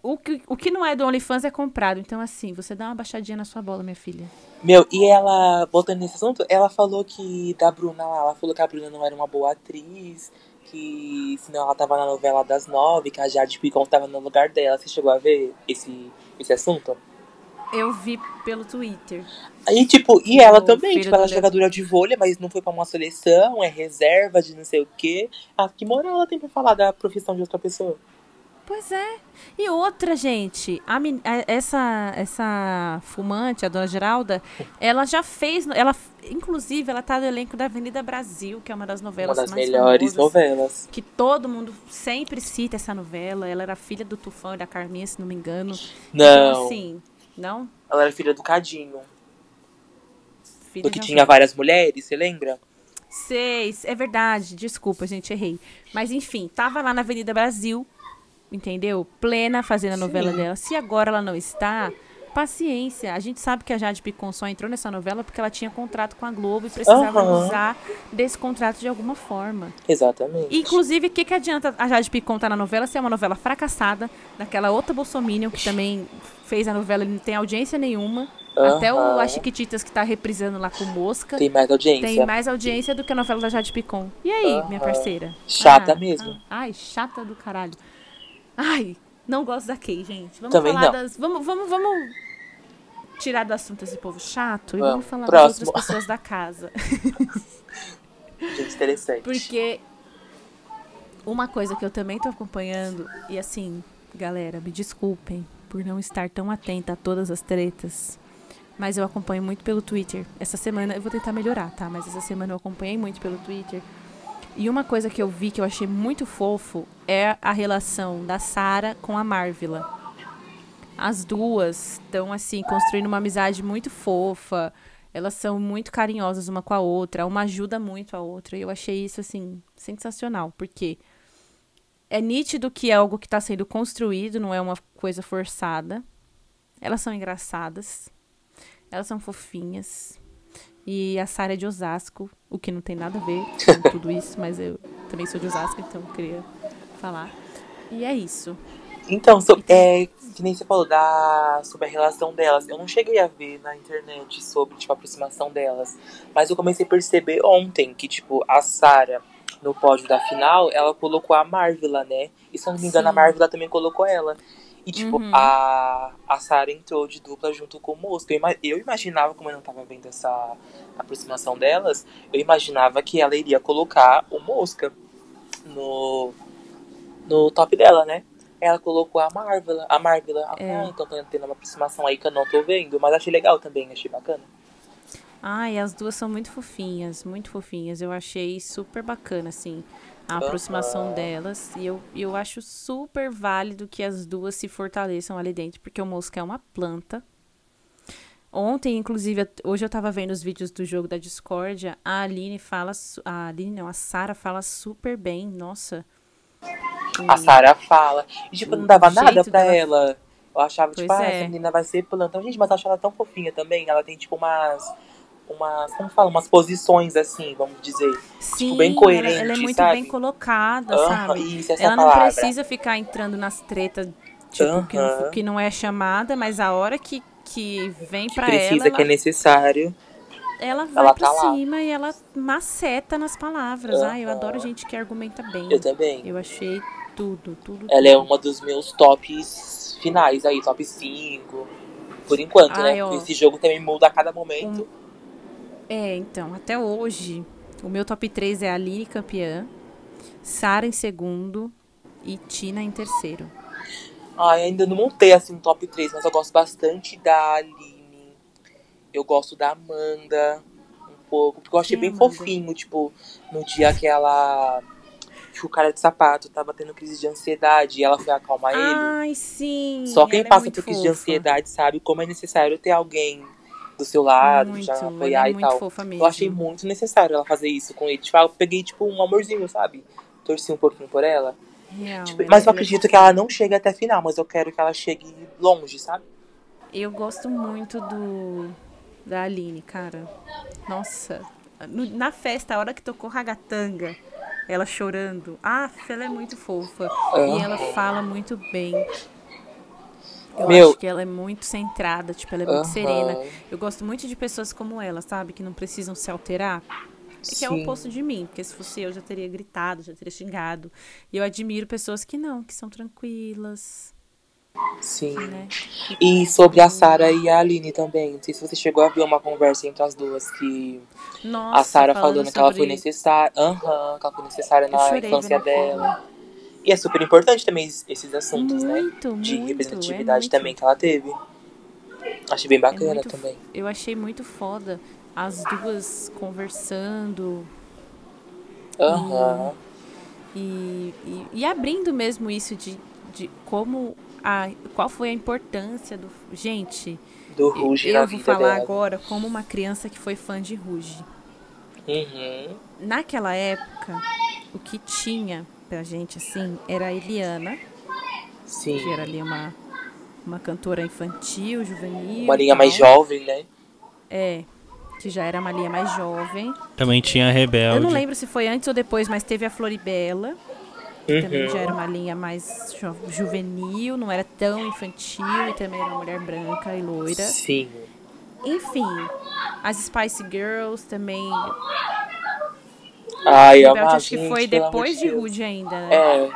B: o, que, o que não é do OnlyFans é comprado. Então, assim, você dá uma baixadinha na sua bola, minha filha.
C: Meu, e ela, voltando nesse assunto, ela falou que da Bruna lá, ela falou que a Bruna não era uma boa atriz, que senão ela tava na novela das nove, que a Jade Picon tava no lugar dela. Você chegou a ver esse, esse assunto?
B: Eu vi pelo Twitter.
C: Aí, tipo, e ela também, tipo, ela é jogadora de vôlei, mas não foi pra uma seleção, é reserva de não sei o quê. Ah, que moral ela tem pra falar da profissão de outra pessoa?
B: Pois é. E outra, gente, a, essa, essa fumante, a dona Geralda, ela já fez. Ela, inclusive, ela tá no elenco da Avenida Brasil, que é uma das novelas
C: uma das
B: mais
C: melhores
B: famosas,
C: novelas.
B: Que todo mundo sempre cita essa novela. Ela era filha do Tufão e da Carminha, se não me engano.
C: Não. Então,
B: assim, não?
C: Ela era filha do Cadinho. Filha do que tinha várias mulheres, você lembra?
B: Sei, é verdade. Desculpa, gente, errei. Mas enfim, tava lá na Avenida Brasil entendeu? Plena fazendo a novela Sim. dela. Se agora ela não está, paciência. A gente sabe que a Jade Picon só entrou nessa novela porque ela tinha contrato com a Globo e precisava uhum. usar desse contrato de alguma forma.
C: Exatamente.
B: inclusive, o que, que adianta a Jade Picon estar tá na novela se é uma novela fracassada, daquela outra Bolsominion que também fez a novela e não tem audiência nenhuma. Uhum. Até o As Chiquititas que tá reprisando lá com Mosca.
C: Tem mais audiência.
B: Tem mais audiência do que a novela da Jade Picon. E aí, uhum. minha parceira?
C: Chata ah, mesmo.
B: Ah, ai, chata do caralho. Ai, não gosto da Kay, gente. Vamos
C: Também
B: falar
C: não.
B: das. Vamos, vamos, vamos tirar do assunto esse povo chato e
C: vamos,
B: vamos falar
C: próximo.
B: das outras pessoas da casa.
C: Gente, interessante.
B: Porque uma coisa que eu também tô acompanhando, e assim, galera, me desculpem por não estar tão atenta a todas as tretas. Mas eu acompanho muito pelo Twitter. Essa semana eu vou tentar melhorar, tá? Mas essa semana eu acompanhei muito pelo Twitter e uma coisa que eu vi que eu achei muito fofo é a relação da Sara com a Marvila. As duas estão assim construindo uma amizade muito fofa. Elas são muito carinhosas uma com a outra, uma ajuda muito a outra. E eu achei isso assim sensacional, porque é nítido que é algo que está sendo construído, não é uma coisa forçada. Elas são engraçadas. Elas são fofinhas. E a Sara é de Osasco, o que não tem nada a ver com tudo isso, mas eu também sou de Osasco, então eu queria falar. E é isso.
C: Então, so, então é, que nem você falou da, sobre a relação delas. Eu não cheguei a ver na internet sobre, tipo, a aproximação delas. Mas eu comecei a perceber ontem que, tipo, a Sara, no pódio da final, ela colocou a Marvila, né? E se eu não me engano, Sim. a Marvila também colocou ela. E, tipo, uhum. a, a Sarah entrou de dupla junto com o Mosca. Eu, eu imaginava, como eu não tava vendo essa aproximação delas, eu imaginava que ela iria colocar o Mosca no, no top dela, né? Ela colocou a Marvel, a Marvel. É. Ah, então tá tendo uma aproximação aí que eu não tô vendo. Mas achei legal também, achei bacana.
B: Ai, as duas são muito fofinhas, muito fofinhas. Eu achei super bacana, assim a aproximação delas. E eu, eu acho super válido que as duas se fortaleçam ali dentro, porque o Mosca é uma planta. Ontem, inclusive, hoje eu tava vendo os vídeos do jogo da Discordia, a Aline fala. A Aline não, a Sara fala super bem, nossa.
C: A Sara fala. E, tipo, não dava nada pra dela... ela. Eu achava, tipo, pois tipo, é. ah, essa menina vai ser planta. Gente, mas eu acho ela tão fofinha também. Ela tem, tipo, umas umas, como fala, umas posições assim, vamos dizer. Tipo,
B: Sim,
C: tipo, bem coerente,
B: ela, ela é muito
C: sabe?
B: bem colocada,
C: uhum,
B: sabe?
C: Isso,
B: ela
C: não palavra.
B: precisa ficar entrando nas tretas, tipo, uhum. que, não, que não é chamada, mas a hora que, que vem
C: que
B: pra
C: precisa,
B: ela...
C: que é necessário.
B: Ela vai ela pra tá cima lá. e ela maceta nas palavras. Uhum. Ah, eu adoro gente que argumenta bem.
C: Eu também.
B: Eu achei tudo, tudo.
C: Ela
B: é
C: tudo. é uma dos meus tops finais aí, top 5. Por enquanto, Ai, né? Ó, esse jogo também muda a cada momento.
B: É, então, até hoje, o meu top 3 é Aline campeã, Sara em segundo e Tina em terceiro.
C: Ai, ainda não montei assim um top 3, mas eu gosto bastante da Aline. Eu gosto da Amanda um pouco, porque eu achei bem Amanda? fofinho, tipo, no dia que ela que o cara de sapato tava tendo crise de ansiedade e ela foi acalmar ele.
B: Ai, sim.
C: Só quem passa é por crise fofa. de ansiedade sabe como é necessário ter alguém do seu lado, muito, já apoiar é e tal. Eu achei muito necessário ela fazer isso com ele. Tipo, eu peguei, tipo, um amorzinho, sabe? Torci um pouquinho por ela. Real, tipo, mas eu é acredito que ela não chegue até final, mas eu quero que ela chegue longe, sabe?
B: Eu gosto muito do da Aline, cara. Nossa, na festa, a hora que tocou Ragatanga, ela chorando. Ah, ela é muito fofa. E ela fala muito bem. Eu Meu... acho que ela é muito centrada, tipo, ela é muito uhum. serena. Eu gosto muito de pessoas como ela, sabe? Que não precisam se alterar. É que é o oposto de mim, porque se fosse eu já teria gritado, já teria xingado. E eu admiro pessoas que não, que são tranquilas.
C: Sim. Né? E sobre a Sara e a Aline também. Não sei se você chegou a ver uma conversa entre as duas que Nossa, a Sara falando, falando que ela foi necessária. Aham, uhum, que ela foi necessária na infância dela. E é super importante também esses assuntos, né? muito, né? De muito, representatividade é também que ela teve. Achei bem bacana é muito, também.
B: Eu achei muito foda as duas conversando.
C: Aham. Uhum.
B: E, e, e, abrindo mesmo isso de, de como a, qual foi a importância do. Gente,
C: do Ruge
B: eu, eu vou falar dela. agora como uma criança que foi fã de Ruge.
C: Uhum.
B: Naquela época, o que tinha pra gente assim era a Eliana.
C: Sim.
B: Que era ali uma, uma cantora infantil, juvenil.
C: Uma linha mais jovem, né?
B: É que já era uma linha mais jovem.
A: Também tinha a Rebelde.
B: Eu não lembro se foi antes ou depois, mas teve a Floribela. Que uhum. também já era uma linha mais ju juvenil, não era tão infantil e também era uma mulher branca e loira.
C: Sim.
B: Enfim, as Spice Girls também.
C: Ai,
B: Rebelde acho que foi depois de Rude ainda, né?
C: É.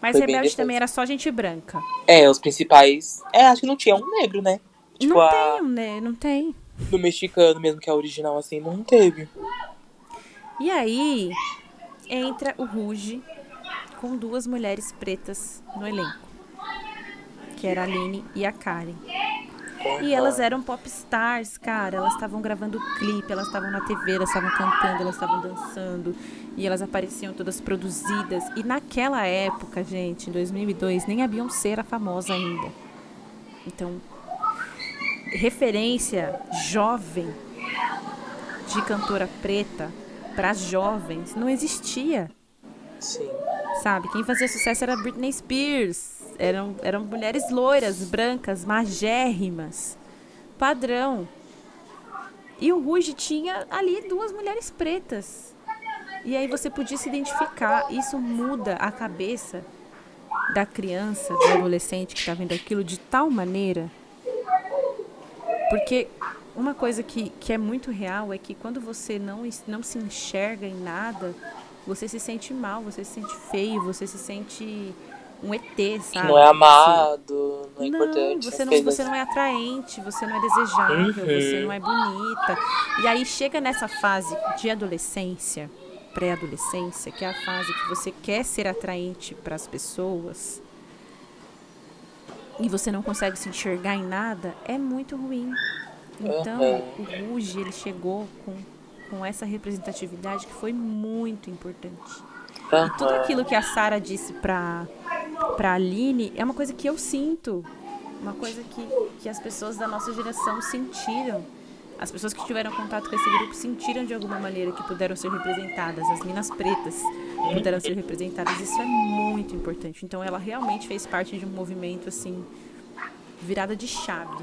B: Mas Rebelde também era só gente branca.
C: É, os principais. É, acho que não tinha um negro, né?
B: Tipo, não a... tem, né? Não tem
C: do mexicano mesmo, que é original, assim, não teve.
B: E aí entra o Ruge com duas mulheres pretas no elenco. Que era a Aline e a Karen. E elas eram pop stars, cara. Elas estavam gravando clipe, elas estavam na TV, elas estavam cantando, elas estavam dançando. E elas apareciam todas produzidas. E naquela época, gente, em 2002, nem a Beyoncé era famosa ainda. Então, referência jovem de cantora preta para jovens não existia.
C: Sim.
B: Sabe? Quem fazia sucesso era Britney Spears. Eram, eram mulheres loiras, brancas, magérrimas. Padrão. E o Ruge tinha ali duas mulheres pretas. E aí você podia se identificar. Isso muda a cabeça da criança, do adolescente que está vendo aquilo de tal maneira porque uma coisa que, que é muito real é que quando você não, não se enxerga em nada, você se sente mal, você se sente feio, você se sente um ET, sabe?
C: Não é amado, não é não, importante.
B: Você não, você não é atraente, você não é desejável, uhum. você não é bonita. E aí chega nessa fase de adolescência, pré-adolescência, que é a fase que você quer ser atraente para as pessoas e você não consegue se enxergar em nada, é muito ruim. Então, uhum. o Ruge, ele chegou com, com essa representatividade que foi muito importante. Uhum. E tudo aquilo que a Sara disse pra, pra Aline é uma coisa que eu sinto. Uma coisa que, que as pessoas da nossa geração sentiram. As pessoas que tiveram contato com esse grupo sentiram de alguma maneira que puderam ser representadas. As minas pretas puderam ser representadas. Isso é muito importante. Então ela realmente fez parte de um movimento assim virada de chave.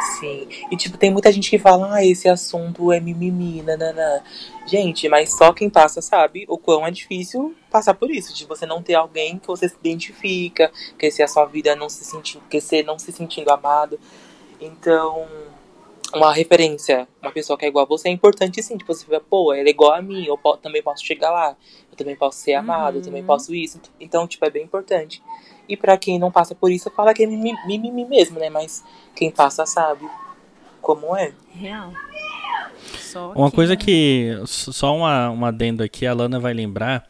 C: Sim. E tipo, tem muita gente que fala, ah, esse assunto é mimimi, nananã. Gente, mas só quem passa sabe o quão é difícil passar por isso. De você não ter alguém que você se identifica, que se a sua vida não se sentir, que você não se sentindo amado. Então, uma referência, uma pessoa que é igual a você é importante sim. Tipo, você vê, pô, ela é igual a mim, eu também posso chegar lá, eu também posso ser amado, uhum. eu também uhum. posso isso. Então, tipo, é bem importante. E para quem não passa por isso, fala que é mimimi mesmo, né? Mas quem passa sabe como é.
B: Real.
A: Só uma que... coisa que. Só uma, uma adendo aqui, a Lana vai lembrar.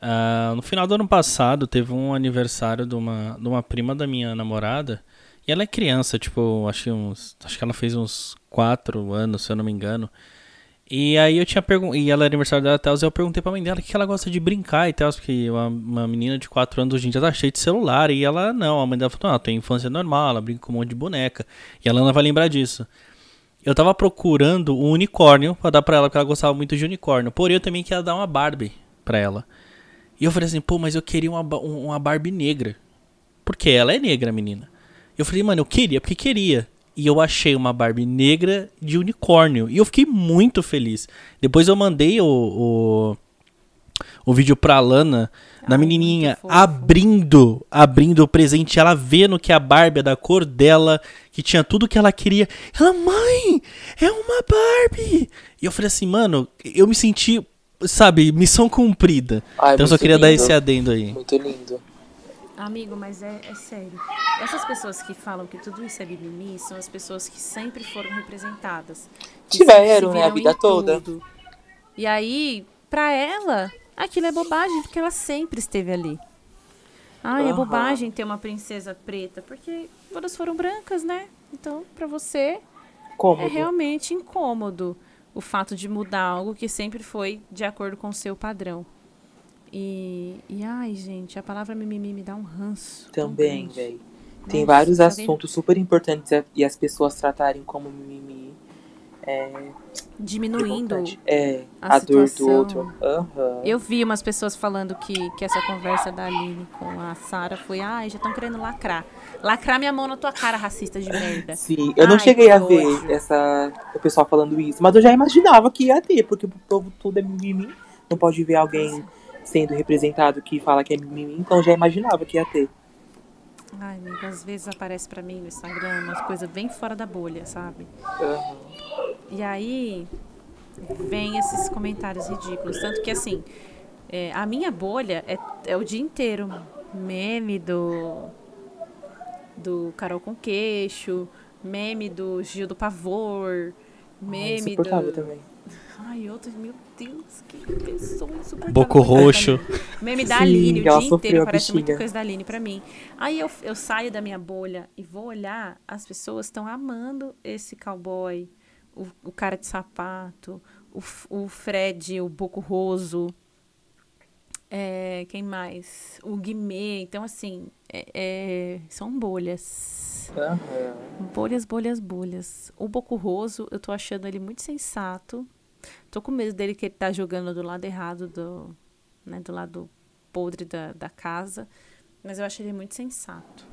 A: Uh, no final do ano passado, teve um aniversário de uma, de uma prima da minha namorada. E ela é criança, tipo, acho que uns. Acho que ela fez uns 4 anos, se eu não me engano. E aí eu tinha perguntado, e ela era aniversário dela e eu perguntei pra mãe dela o que ela gosta de brincar e tal, porque uma, uma menina de 4 anos hoje em dia tá cheia de celular, e ela não, a mãe dela falou, não, tem infância normal, ela brinca com um monte de boneca, e ela não vai lembrar disso. eu tava procurando um unicórnio pra dar pra ela, porque ela gostava muito de unicórnio. Porém, eu também queria dar uma Barbie pra ela. E eu falei assim, pô, mas eu queria uma, uma Barbie negra. Porque ela é negra, menina. Eu falei, mano, eu queria, porque queria. E eu achei uma Barbie negra de unicórnio. E eu fiquei muito feliz. Depois eu mandei o, o, o vídeo pra Lana, da Ai, menininha abrindo, abrindo o presente. Ela vendo que a Barbie é da cor dela, que tinha tudo que ela queria. Ela, mãe, é uma Barbie. E eu falei assim, mano, eu me senti sabe, missão cumprida. Ai, então eu só queria lindo. dar esse adendo aí.
C: Muito lindo.
B: Amigo, mas é, é, sério. Essas pessoas que falam que tudo isso é mimimi são as pessoas que sempre foram representadas.
C: Tiveram, né, a vida toda. Tudo.
B: E aí, pra ela, aquilo é bobagem, porque ela sempre esteve ali. Ah, uhum. é bobagem ter uma princesa preta, porque todas foram brancas, né? Então, pra você, Cômodo. é realmente incômodo o fato de mudar algo que sempre foi de acordo com o seu padrão. E, e ai, gente, a palavra mimimi me dá um ranço.
C: Também, velho. Tem vários tá assuntos super importantes e as pessoas tratarem como mimimi. É,
B: Diminuindo
C: é, a, a dor do outro. Uhum.
B: Eu vi umas pessoas falando que, que essa conversa da Aline com a Sara foi, ai, já estão querendo lacrar. Lacrar minha mão na tua cara, racista de merda.
C: Sim, eu não Ai, cheguei a ver essa, o pessoal falando isso, mas eu já imaginava que ia ter, porque o povo tudo é mimimi. Não pode ver alguém sendo representado que fala que é mimimi, então já imaginava que ia ter.
B: Ai, amigo, às vezes aparece para mim no Instagram umas coisas bem fora da bolha, sabe?
C: Uhum.
B: E aí vem esses comentários ridículos. Tanto que assim, é, a minha bolha é, é o dia inteiro. Meme do do Carol com Queixo, meme do Gil do Pavor, meme
C: Ai, do. também.
B: Ai, outros, meu Deus, que pessoa insuportável.
A: Boco roxo.
B: Meme da Sim, Aline, o dia inteiro aparece muita coisa da Aline pra mim. Aí eu, eu saio da minha bolha e vou olhar, as pessoas estão amando esse cowboy, o, o cara de sapato, o, o Fred, o Boco Roso. É, quem mais? O Guimê. Então, assim, é, é, são bolhas.
C: Uhum.
B: Bolhas, bolhas, bolhas. O Bocurroso, eu tô achando ele muito sensato. Tô com medo dele que ele tá jogando do lado errado, do, né, do lado podre da, da casa. Mas eu acho ele muito sensato.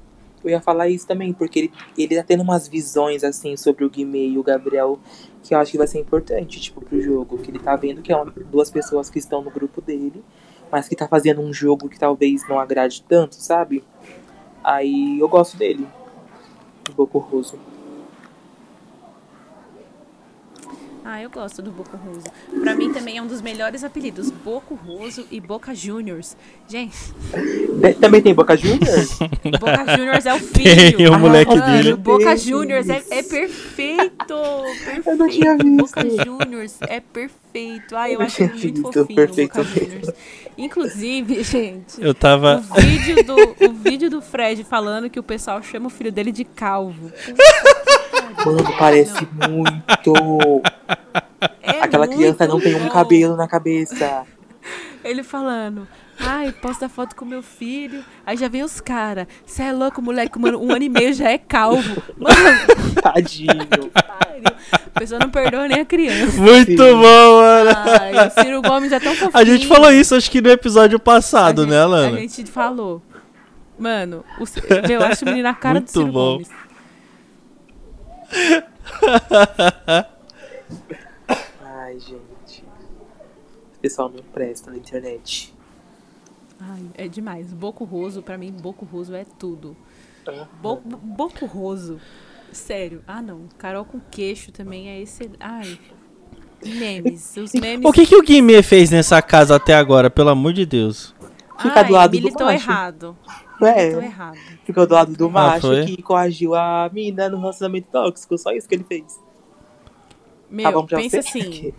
C: Eu ia falar isso também, porque ele, ele tá tendo umas visões, assim, sobre o Guimê e o Gabriel, que eu acho que vai ser importante, tipo, pro jogo. Que ele tá vendo que é uma, duas pessoas que estão no grupo dele mas que tá fazendo um jogo que talvez não agrade tanto, sabe? Aí eu gosto dele, do Boco Roso.
B: Ah, eu gosto do Boco Roso. Pra mim também é um dos melhores apelidos. Boco Roso e Boca Juniors. Gente.
C: Também tem Boca Juniors?
B: Boca Juniors é o filho.
A: Tem o moleque ah, dele.
B: Boca Juniors é, é perfeito. Perfeito. Eu não tinha visto. Boca Juniors é perfeito. Ah, eu, eu acho muito fofinho perfeito. Boca Juniors. Inclusive, gente.
A: Eu tava.
B: O vídeo, do, o vídeo do Fred falando que o pessoal chama o filho dele de calvo.
C: Mano, parece muito. É Aquela muito criança não tem um cabelo na cabeça.
B: Ele falando. Ai, posso dar foto com meu filho. Aí já vem os caras. Você é louco, moleque, mano, um ano e meio já é calvo. Mano.
C: Tadinho.
B: A pessoa não perdoa nem a criança.
A: Muito Sim. bom, mano.
B: Ai, o Ciro Gomes é tão fofinho.
A: A gente falou isso, acho que no episódio passado,
B: gente,
A: né, Lana?
B: A gente falou. Mano, o, eu acho o menino na cara Muito do Ciro bom. Gomes.
C: Ai, gente. O pessoal não presta na internet.
B: Ai, é demais. Boco Roso, pra mim, Boco Roso é tudo. Bo Boco Roso. Sério. Ah, não. Carol com queixo também é esse. Ai. Memes. Os memes.
A: O que, que o Guimê fez nessa casa até agora, pelo amor de Deus?
C: Fica Ai, do lado
B: do macho. errado.
C: É. errado. Ficou do lado do ah, macho que coagiu a mina no relacionamento tóxico. Só isso que ele fez.
B: Meu, tá pensa assim.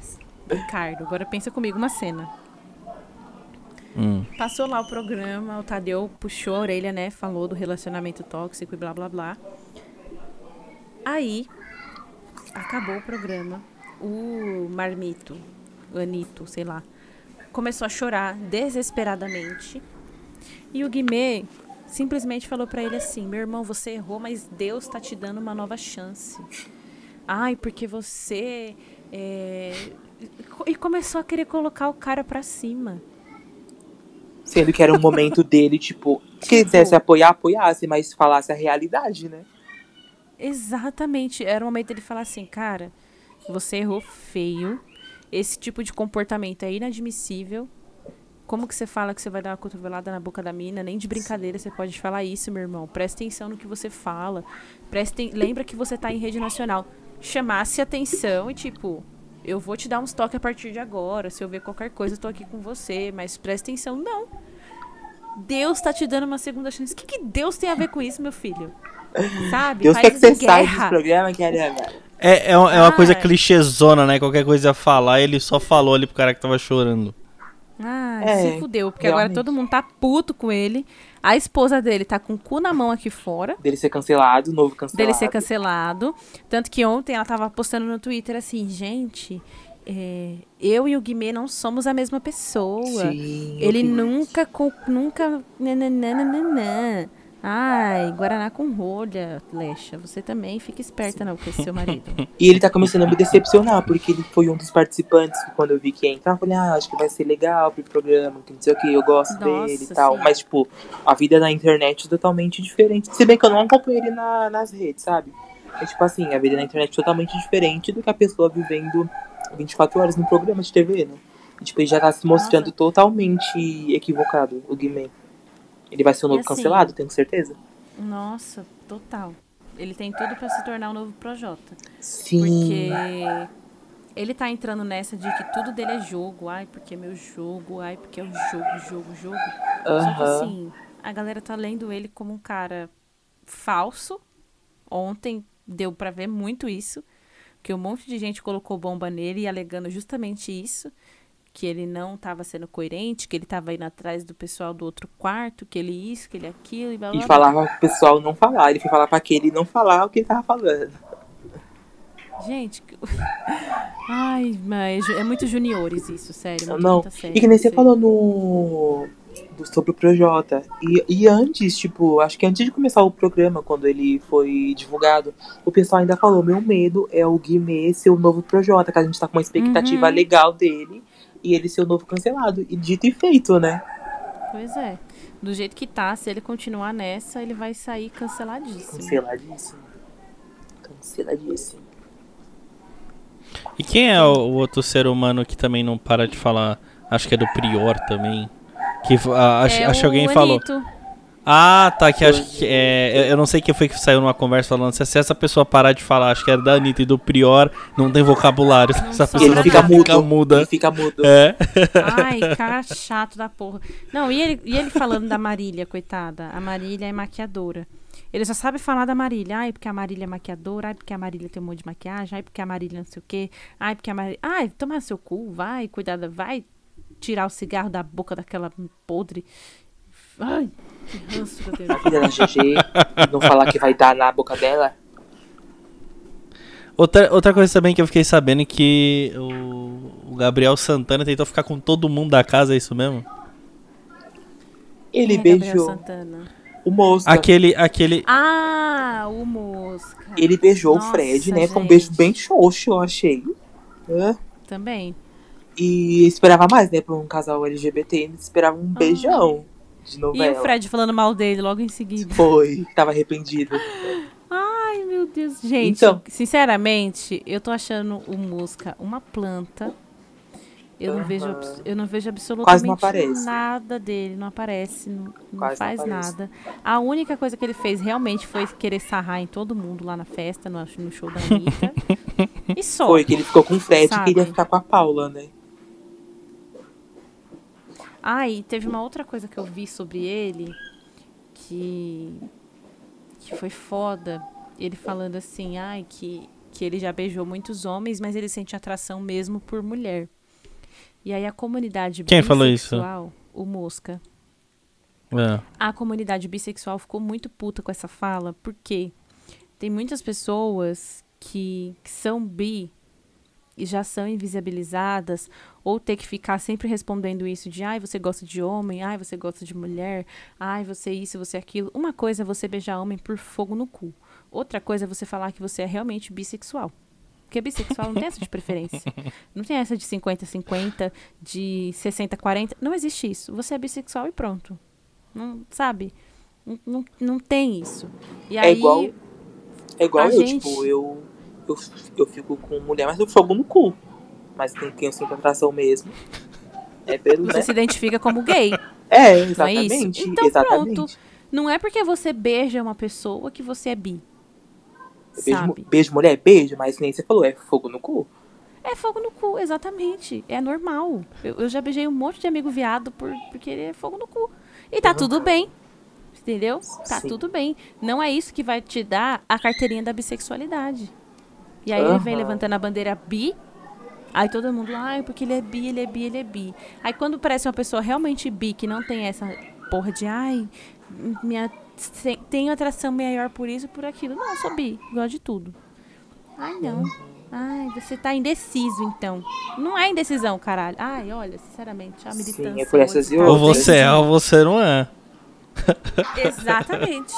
B: Ricardo, agora pensa comigo uma cena.
A: Hum.
B: Passou lá o programa, o Tadeu puxou a orelha, né? Falou do relacionamento tóxico e blá blá blá. Aí, acabou o programa. O Marmito, o Anito, sei lá, começou a chorar desesperadamente. E o Guimê simplesmente falou para ele assim: Meu irmão, você errou, mas Deus tá te dando uma nova chance. Ai, porque você. É... E começou a querer colocar o cara pra cima.
C: Sendo que era um momento dele, tipo, se tipo, quisesse apoiar, apoiasse, mas falasse a realidade, né?
B: Exatamente. Era o momento dele falar assim, cara, você errou feio. Esse tipo de comportamento é inadmissível. Como que você fala que você vai dar uma cotovelada na boca da mina? Nem de brincadeira você pode falar isso, meu irmão. Presta atenção no que você fala. Presta Lembra que você tá em rede nacional. Chamasse atenção e tipo, eu vou te dar uns toques a partir de agora. Se eu ver qualquer coisa, eu tô aqui com você. Mas presta atenção, não. Deus tá te dando uma segunda chance. O que, que Deus tem a ver com isso, meu filho? Sabe?
C: Deus quer que você saia desse programa, caramba.
A: É, é, uma, é uma coisa clichêzona, né? Qualquer coisa a falar, ele só falou ali pro cara que tava chorando.
B: Ah, é, se fudeu, porque realmente. agora todo mundo tá puto com ele. A esposa dele tá com o cu na mão aqui fora.
C: Dele ser cancelado, novo cancelado.
B: Dele ser cancelado. Tanto que ontem ela tava postando no Twitter assim, gente, é, eu e o Guimê não somos a mesma pessoa. Sim, ele nunca, nunca. Nananana. Ai, Guaraná com rolha, Lecha. Você também fica esperta não com esse seu marido.
C: e ele tá começando a me decepcionar, porque ele foi um dos participantes que quando eu vi que ia entrar, eu falei, ah, acho que vai ser legal pro programa, que não sei o que, eu gosto Nossa, dele e tal. Sim. Mas, tipo, a vida na internet é totalmente diferente. Se bem que eu não acompanho ele na, nas redes, sabe? É tipo assim, a vida na internet é totalmente diferente do que a pessoa vivendo 24 horas no programa de TV, né? E, tipo, ele já tá se mostrando Nossa. totalmente equivocado, o Guimê. Ele vai ser o novo assim, cancelado, tenho certeza.
B: Nossa, total. Ele tem tudo para se tornar o novo Projota.
C: Sim.
B: Porque ele tá entrando nessa de que tudo dele é jogo. Ai, porque é meu jogo. Ai, porque é o jogo, jogo, jogo. Uhum. Só que assim, a galera tá lendo ele como um cara falso. Ontem deu para ver muito isso. Que um monte de gente colocou bomba nele e alegando justamente isso que ele não estava sendo coerente, que ele estava indo atrás do pessoal do outro quarto, que ele isso, que ele aquilo e blá, blá,
C: E falava pro pessoal não falar, ele foi falar para aquele não falar o que ele tava falando.
B: Gente, ai, mas é muito juniores isso, sério. Muito
C: não, sério, e que nem você falou no sobre o Projota. E, e antes, tipo, acho que antes de começar o programa, quando ele foi divulgado, o pessoal ainda falou: meu medo é o Guimê ser o novo Projota, que a gente tá com uma expectativa uhum. legal dele e ele ser o novo cancelado. E dito e feito, né?
B: Pois é. Do jeito que tá, se ele continuar nessa, ele vai sair canceladíssimo.
C: Canceladíssimo. Canceladíssimo.
A: E quem é o, outro ser humano que também não para de falar? Acho que é do Prior também. Que uh, acho, é acho que alguém Anito. falou. Ah, tá. Que acho que. É, eu não sei quem foi que saiu numa conversa falando. Se, essa pessoa parar de falar, acho que era da Anitta e do Prior, não tem vocabulário. Não essa pessoa
C: ele fica, mudo, fica muda. Ele fica mudo.
A: É.
B: Ai, cara chato da porra. Não, e ele, e ele falando da Marília, coitada. A Marília é maquiadora. Ele só sabe falar da Marília. Ai, porque a Marília é maquiadora. Ai, porque a Marília tem um monte de maquiagem. Ai, porque a Marília não sei o quê. Ai, porque a Marília. Ai, toma seu cu, vai, cuidado, vai tirar o cigarro da boca daquela podre. Ai, que ranço que eu tenho. A
C: filha da GG, não falar que vai dar na boca dela.
A: Outra, outra coisa também que eu fiquei sabendo é que o, o Gabriel Santana tentou ficar com todo mundo da casa, é isso mesmo?
C: Ele é beijou o Mosca.
A: Aquele, aquele...
B: Ah, o Mosca.
C: Ele beijou Nossa, o Fred, né? Gente. Foi um beijo bem xoxo, eu achei.
B: É. Também.
C: E esperava mais, né? Pra um casal LGBT, esperava um beijão de novela.
B: E o Fred falando mal dele logo em seguida.
C: Foi, tava arrependido.
B: Ai, meu Deus. Gente, então, sinceramente, eu tô achando o Musca uma planta. Eu não, vejo, eu não vejo absolutamente nada dele, não aparece, não, não faz não nada. A única coisa que ele fez realmente foi querer sarrar em todo mundo lá na festa, no, no show da Anitta. e só.
C: Foi que ele ficou com o Fred e queria ficar com a Paula, né?
B: Ah, e teve uma outra coisa que eu vi sobre ele que que foi foda. Ele falando assim, ai, que que ele já beijou muitos homens, mas ele sente atração mesmo por mulher. E aí a comunidade
A: Quem falou isso?
B: o Mosca.
A: É.
B: A comunidade bissexual ficou muito puta com essa fala, porque tem muitas pessoas que, que são bi já são invisibilizadas, ou ter que ficar sempre respondendo isso de ai, você gosta de homem, ai, você gosta de mulher, ai, você isso, você aquilo. Uma coisa é você beijar homem por fogo no cu. Outra coisa é você falar que você é realmente bissexual. Porque bissexual não tem essa de preferência. Não tem essa de 50-50, de 60-40. Não existe isso. Você é bissexual e pronto. Não, sabe? Não, não, não tem isso. E
C: é
B: aí,
C: igual, é igual eu,
B: gente...
C: tipo, eu, eu, eu fico com mulher, mas eu fogo no cu. Mas quem tem sempre atração mesmo. É pelo,
B: Você
C: né?
B: se identifica como gay.
C: É,
B: Não é
C: exatamente.
B: isso? Então
C: exatamente.
B: pronto. Não é porque você beija uma pessoa que você é bi.
C: Beijo, beijo, mulher, beijo, mas nem você falou, é fogo no cu.
B: É fogo no cu, exatamente. É normal. Eu, eu já beijei um monte de amigo viado por, porque ele é fogo no cu. E tá tudo bem. Entendeu? Tá
C: Sim.
B: tudo bem. Não é isso que vai te dar a carteirinha da bissexualidade. E aí ele vem levantando a bandeira bi. Aí todo mundo, ai, porque ele é bi, ele é bi, ele é bi. Aí quando parece uma pessoa realmente bi, que não tem essa porra de, ai, minha, tenho atração maior por isso, por aquilo. Não, eu sou bi, gosto de tudo. Ai, não. Ai, você tá indeciso, então. Não é indecisão, caralho. Ai, olha, sinceramente, a militância...
C: Sim, é por essas
B: hoje
A: Ou você é ou você não é.
B: Exatamente.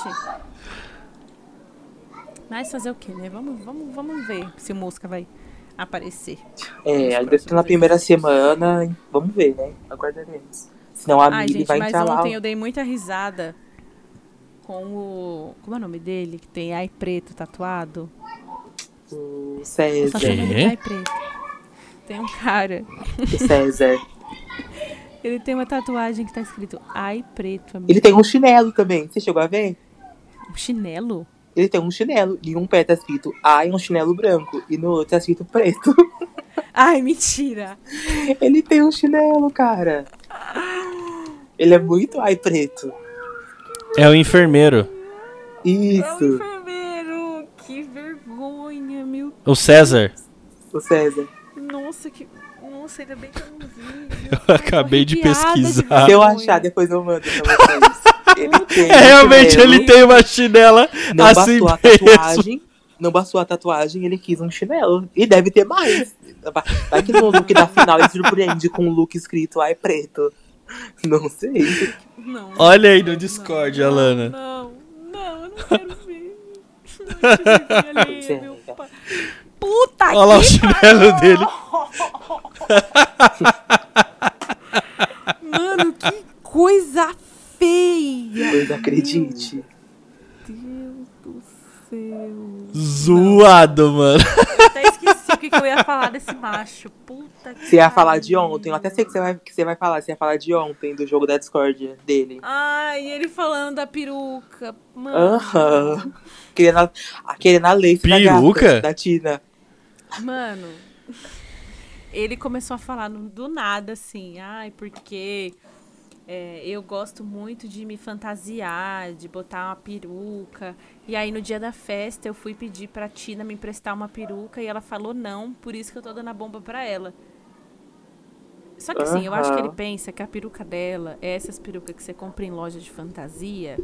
B: Mas fazer o quê, né? Vamos, vamos, vamos ver se o Mosca vai aparecer.
C: É, ainda
B: próximos
C: tá na primeira semana, vamos ver, né? Aguardaremos. Senão a
B: Ai,
C: Mili
B: gente,
C: vai
B: mas
C: entrar lá.
B: ontem eu dei muita risada com o... Como é o nome dele? Que tem ai preto tatuado.
C: O César.
B: ai preto. Tem um cara,
C: O César.
B: ele tem uma tatuagem que tá escrito ai preto, amigo.
C: Ele tem um chinelo também, você chegou a ver?
B: Um chinelo?
C: Ele tem um chinelo. E um pé tá escrito ai, um chinelo branco. E no outro tá escrito preto.
B: Ai, mentira!
C: Ele tem um chinelo, cara. Ele é muito ai preto.
A: É o enfermeiro.
B: É o
C: Isso,
B: enfermeiro! Que vergonha, meu
A: O César.
C: o César.
B: Nossa, que. Nossa, ainda bem que eu não vi.
A: Eu acabei de pesquisar.
C: Se eu achar, depois eu mando pra vocês. Ele tem
A: É, realmente,
C: chinelo.
A: ele tem uma chinela
C: Não
A: assim
C: bastou a
A: mesmo.
C: tatuagem. Não bastou a tatuagem, ele quis um chinelo. E deve ter mais. Vai- que no look da final ele surpreende com um look escrito ai preto. Não sei.
B: Não.
A: Olha aí no Discord, Alana.
B: Não, não, eu não quero ver. Não, eu ver ali, meu pai. Puta
A: Olha lá o
B: que
A: chinelo dele.
B: Mano, que coisa feia.
C: Pois acredite.
B: Deus do céu.
A: Zoado, mano.
B: Eu até esqueci o que, que eu ia falar desse macho. Puta que
C: Você ia falar de ontem. Eu até sei que você vai, que você vai falar. Você ia falar de ontem, do jogo da Discord dele.
B: Ai, ele falando da peruca. Mano.
C: Aham. Querendo a, a- querendo a lace da
A: Peruca?
C: gata, da Tina.
B: Mano, ele começou a falar no- do nada assim, ai, porque é, eu gosto muito de me fantasiar, de botar uma peruca. E aí no dia da festa eu fui pedir pra Tina me emprestar uma peruca e ela falou não, por isso que eu tô dando a bomba pra ela. Só que assim, eu acho que ele pensa que a peruca dela é essas perucas que você compra em loja de fantasia,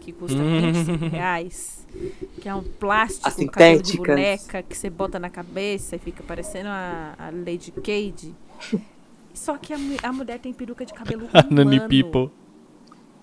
B: que custa
A: Hum.
B: 25 reais, que é um plástico, um cabelo de boneca que você bota na cabeça e fica parecendo a, a Lady Cade. Só que a, a mulher tem peruca de cabelo
A: A Nani
B: humano.
A: People.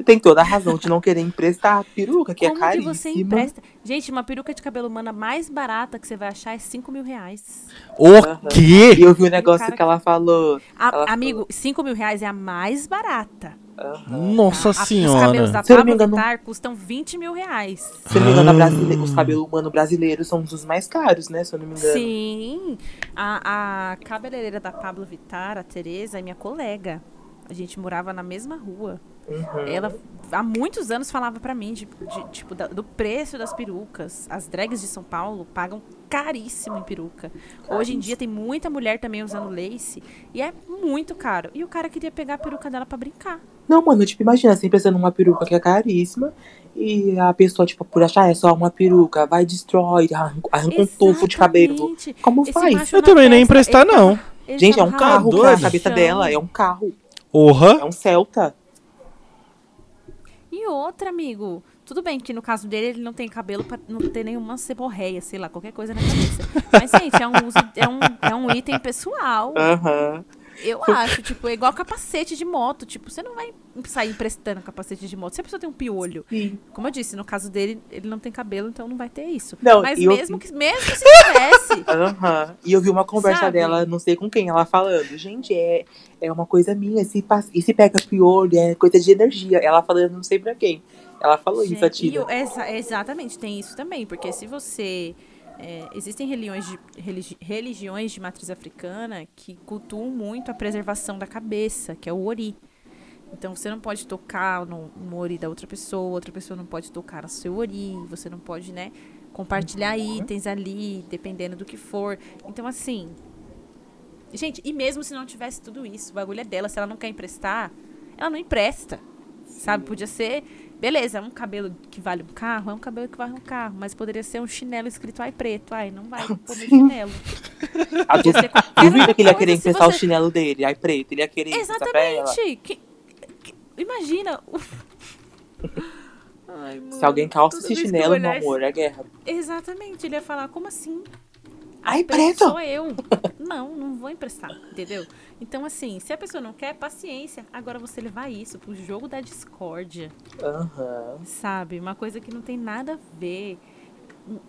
C: Tem toda a razão de não querer emprestar a peruca, que
B: Como
C: é
B: que
C: caríssima.
B: você empresta? Gente, uma peruca de cabelo humana mais barata que você vai achar é 5 mil reais.
A: O quê?
C: eu vi o negócio
B: cara
C: que ela falou.
B: A-
C: Ela
B: amigo, 5 mil reais é a mais barata.
C: Aham.
A: Nossa
B: A- Os cabelos
A: senhora.
B: da
C: Se
B: Pablo
C: engano-
B: Vittar custam 20 mil reais.
C: Se eu não me engano, a
A: Ah.
C: brasile- os cabelos humanos brasileiros são dos mais caros, né? Se eu não me engano.
B: Sim. A, a cabeleireira da Pablo Vittar, a Tereza, é minha colega. A gente morava na mesma rua.
C: Uhum.
B: Ela há muitos anos falava pra mim de, de- tipo da- do preço das perucas. As drags de São Paulo pagam caríssimo em peruca. Hoje em dia tem muita mulher também usando lace e é muito caro. E o cara queria pegar a peruca dela pra brincar.
C: Não, mano, tipo, imagina, você pensando numa peruca que é caríssima e a pessoa, tipo, por achar é só uma peruca, vai destrói, arranca, arranca um tufo de cabelo. Como
B: Esse
C: faz?
A: Eu
B: na
A: também nem emprestar,
B: ele
A: não.
B: ele
C: Gente, é
B: tava
C: um carro,
A: doido.
C: a cabeça
B: no
C: dela é um carro,
A: Porra.
C: é um Celta.
B: E outra, amigo. Tudo bem que no caso dele ele não tem cabelo pra não ter nenhuma seborreia, sei lá, qualquer coisa na cabeça. Mas, gente, é um, uso, é um, é um item pessoal.
C: Aham.
B: Eu acho, tipo, é igual capacete de moto. Tipo, você não vai sair emprestando capacete de moto. Se a pessoa tem um piolho. Sim. Como eu disse, no caso dele, ele não tem cabelo, então não vai ter isso. Não, Mas mesmo, eu... que, mesmo se tivesse.
C: Uhum. E eu vi uma conversa sabe? dela, não sei com quem, ela falando, gente, é, é uma coisa minha. Se, e se pega piolho, é coisa de energia. Ela falando, não sei pra quem. Ela falou gente, isso, a Tina.
B: Exa exatamente, tem isso também. Porque se você é, existem religiões de, religi religiões de matriz africana que cultuam muito a preservação da cabeça, que é o ori. Então você não pode tocar no, no ori da outra pessoa, outra pessoa não pode tocar no seu ori, você não pode, né, compartilhar uhum. itens ali, dependendo do que for. Então, assim. Gente, e mesmo se não tivesse tudo isso, o bagulho é dela, se ela não quer emprestar, ela não empresta. Sabe? Podia ser Beleza, é um cabelo que vale um carro, é um cabelo que vale um carro, mas poderia ser um chinelo escrito ai preto. Ai, não vai pôr no chinelo.
C: A dúvida que ele ia querer emprestar você... o chinelo dele, ai preto, ele ia querer
B: Exatamente. Que, que, imagina.
C: Ai, mano, Se alguém calça esse chinelo, meu amor, é guerra.
B: Exatamente, ele ia falar, como assim?
C: Ai, preto!
B: Sou eu. Não, não vou emprestar, entendeu? Então, assim, se a pessoa não quer, paciência. Agora você levar isso pro jogo da discórdia.
C: Uhum.
B: Sabe? Uma coisa que não tem nada a ver.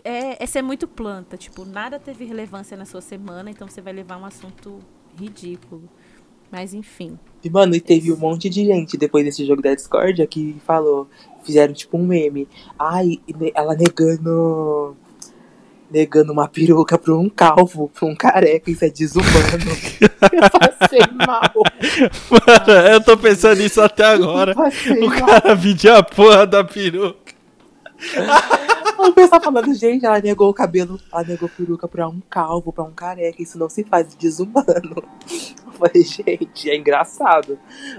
B: É, é ser muito planta. Tipo, nada teve relevância na sua semana, então você vai levar um assunto ridículo. Mas enfim.
C: E, mano, e teve um monte de gente depois desse jogo da discórdia que falou. Fizeram tipo um meme. Ai, ela negando negando uma peruca pra um calvo, pra um careca, isso é desumano. eu passei mal.
A: Mano, eu tô pensando nisso até agora. O mal. cara pediu a porra da peruca.
C: o pessoal falando, gente, ela negou o cabelo, ela negou peruca pra um calvo, pra um careca, isso não se faz desumano. Eu falei, gente, é engraçado.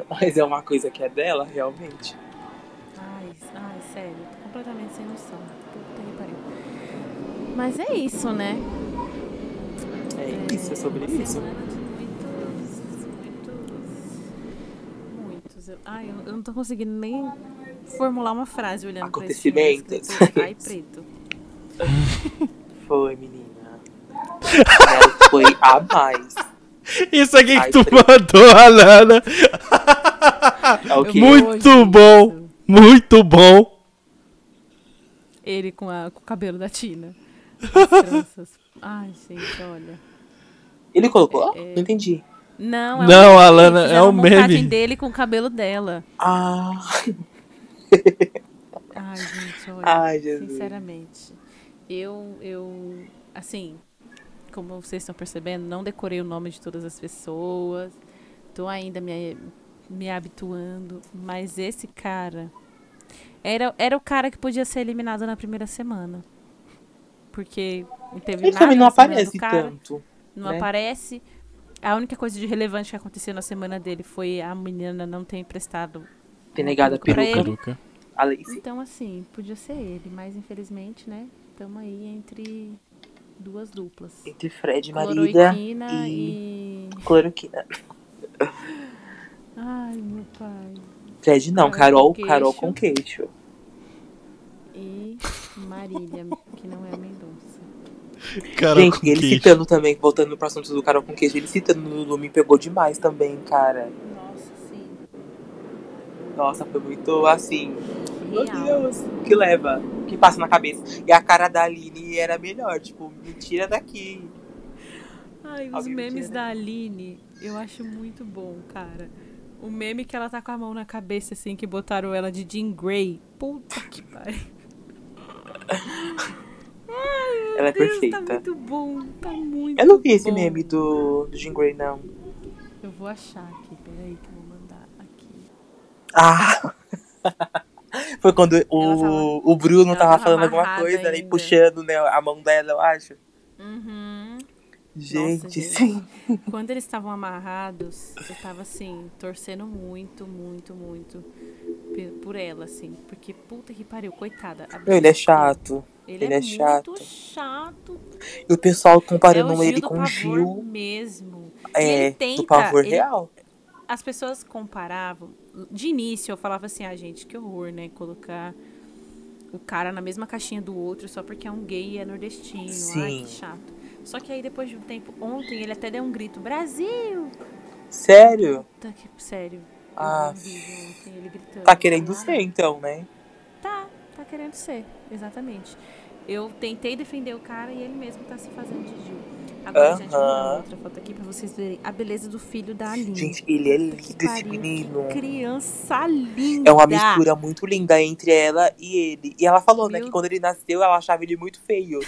C: Mas é uma coisa que é dela, realmente.
B: Mas é isso, né?
C: É isso, é sobre isso.
B: Muitos, muitos, muitos. Ai, eu, não tô conseguindo nem formular uma frase olhando
C: pra esse Acontecimentos.
B: Ai, preto.
C: Foi, menina. foi a mais.
A: Isso aqui Ai, que tu preto. mandou, Alana. É muito bom. Muito bom.
B: Ele com, a, com o cabelo da Tina. Ai, gente, olha.
C: Ele colocou? É, é... Não entendi.
B: Não, é
A: Não, um a Lana é o meme.
B: dele com o cabelo dela.
C: Ah.
B: Ai, gente, olha.
C: Ai, Jesus.
B: Sinceramente. Eu, eu, assim, como vocês estão percebendo, não decorei o nome de todas as pessoas. Tô ainda me, me habituando. Mas esse cara era, era o cara que podia ser eliminado na primeira semana porque não teve
C: Ele
B: nada.
C: também não aparece cara, tanto.
B: Não né? aparece. A única coisa de relevante que aconteceu na semana dele foi a menina não ter emprestado.
C: Ter negado a peruca.
B: Então, assim, podia ser ele, mas infelizmente, né? Estamos aí entre duas duplas.
C: Entre Fred Maria e... e. Cloroquina.
B: Ai, meu pai.
C: Fred não, Carol, Carol, Carol com queixo.
B: E Marília, que não é a Mendonça.
C: Carol Gente, ele queijo. citando também, voltando pro assunto do Carol com queijo, ele citando no Lulu me pegou demais também, cara.
B: Nossa, sim.
C: Nossa, foi muito assim. Real. Meu Deus, que leva, que passa na cabeça. E a cara da Aline era melhor, tipo, me tira daqui.
B: Ai, os Alguém memes da Aline, eu acho muito bom, cara. O meme que ela tá com a mão na cabeça, assim, que botaram ela de Jean Grey. Puta que pariu. Ai,
C: Ela é
B: Deus,
C: perfeita.
B: Tá muito bom, tá muito
C: Eu não vi
B: bom.
C: esse meme do, do Jean Grey, não.
B: Eu vou achar aqui, peraí que eu vou mandar aqui.
C: Ah! Foi quando o, tava, o Bruno tava, tava falando alguma coisa né, e puxando né, a mão dela, eu acho.
B: Uhum.
C: Gente,
B: Nossa,
C: sim.
B: Quando eles estavam amarrados, eu tava assim, torcendo muito, muito, muito por ela, assim. Porque puta que pariu, coitada.
C: Ele é chato.
B: Ele, ele é, é, chato. chato.
C: E o pessoal comparando é ele com o Gil.
B: mesmo.
C: É,
B: tenta,
C: do pavor ele, real.
B: As pessoas comparavam. De início eu falava assim, ah, gente, que horror, né? Colocar o cara na mesma caixinha do outro só porque é um gay e é nordestino. Sim. Ai, que chato. Só que aí depois de um tempo, ontem ele até deu um grito, Brasil!
C: Sério?
B: Tá aqui, sério.
C: Ah. Tá querendo ser, então, né?
B: Querendo ser, exatamente. Eu tentei defender o cara e ele mesmo tá se fazendo de Gil. Agora, uh -huh. gente, vou outra foto aqui pra vocês verem a beleza do filho da Aline.
C: Gente, ele é lindo esse menino.
B: Que criança linda.
C: É uma mistura muito linda entre ela e ele. E ela falou, Meu... né, que quando ele nasceu, ela achava ele muito feio.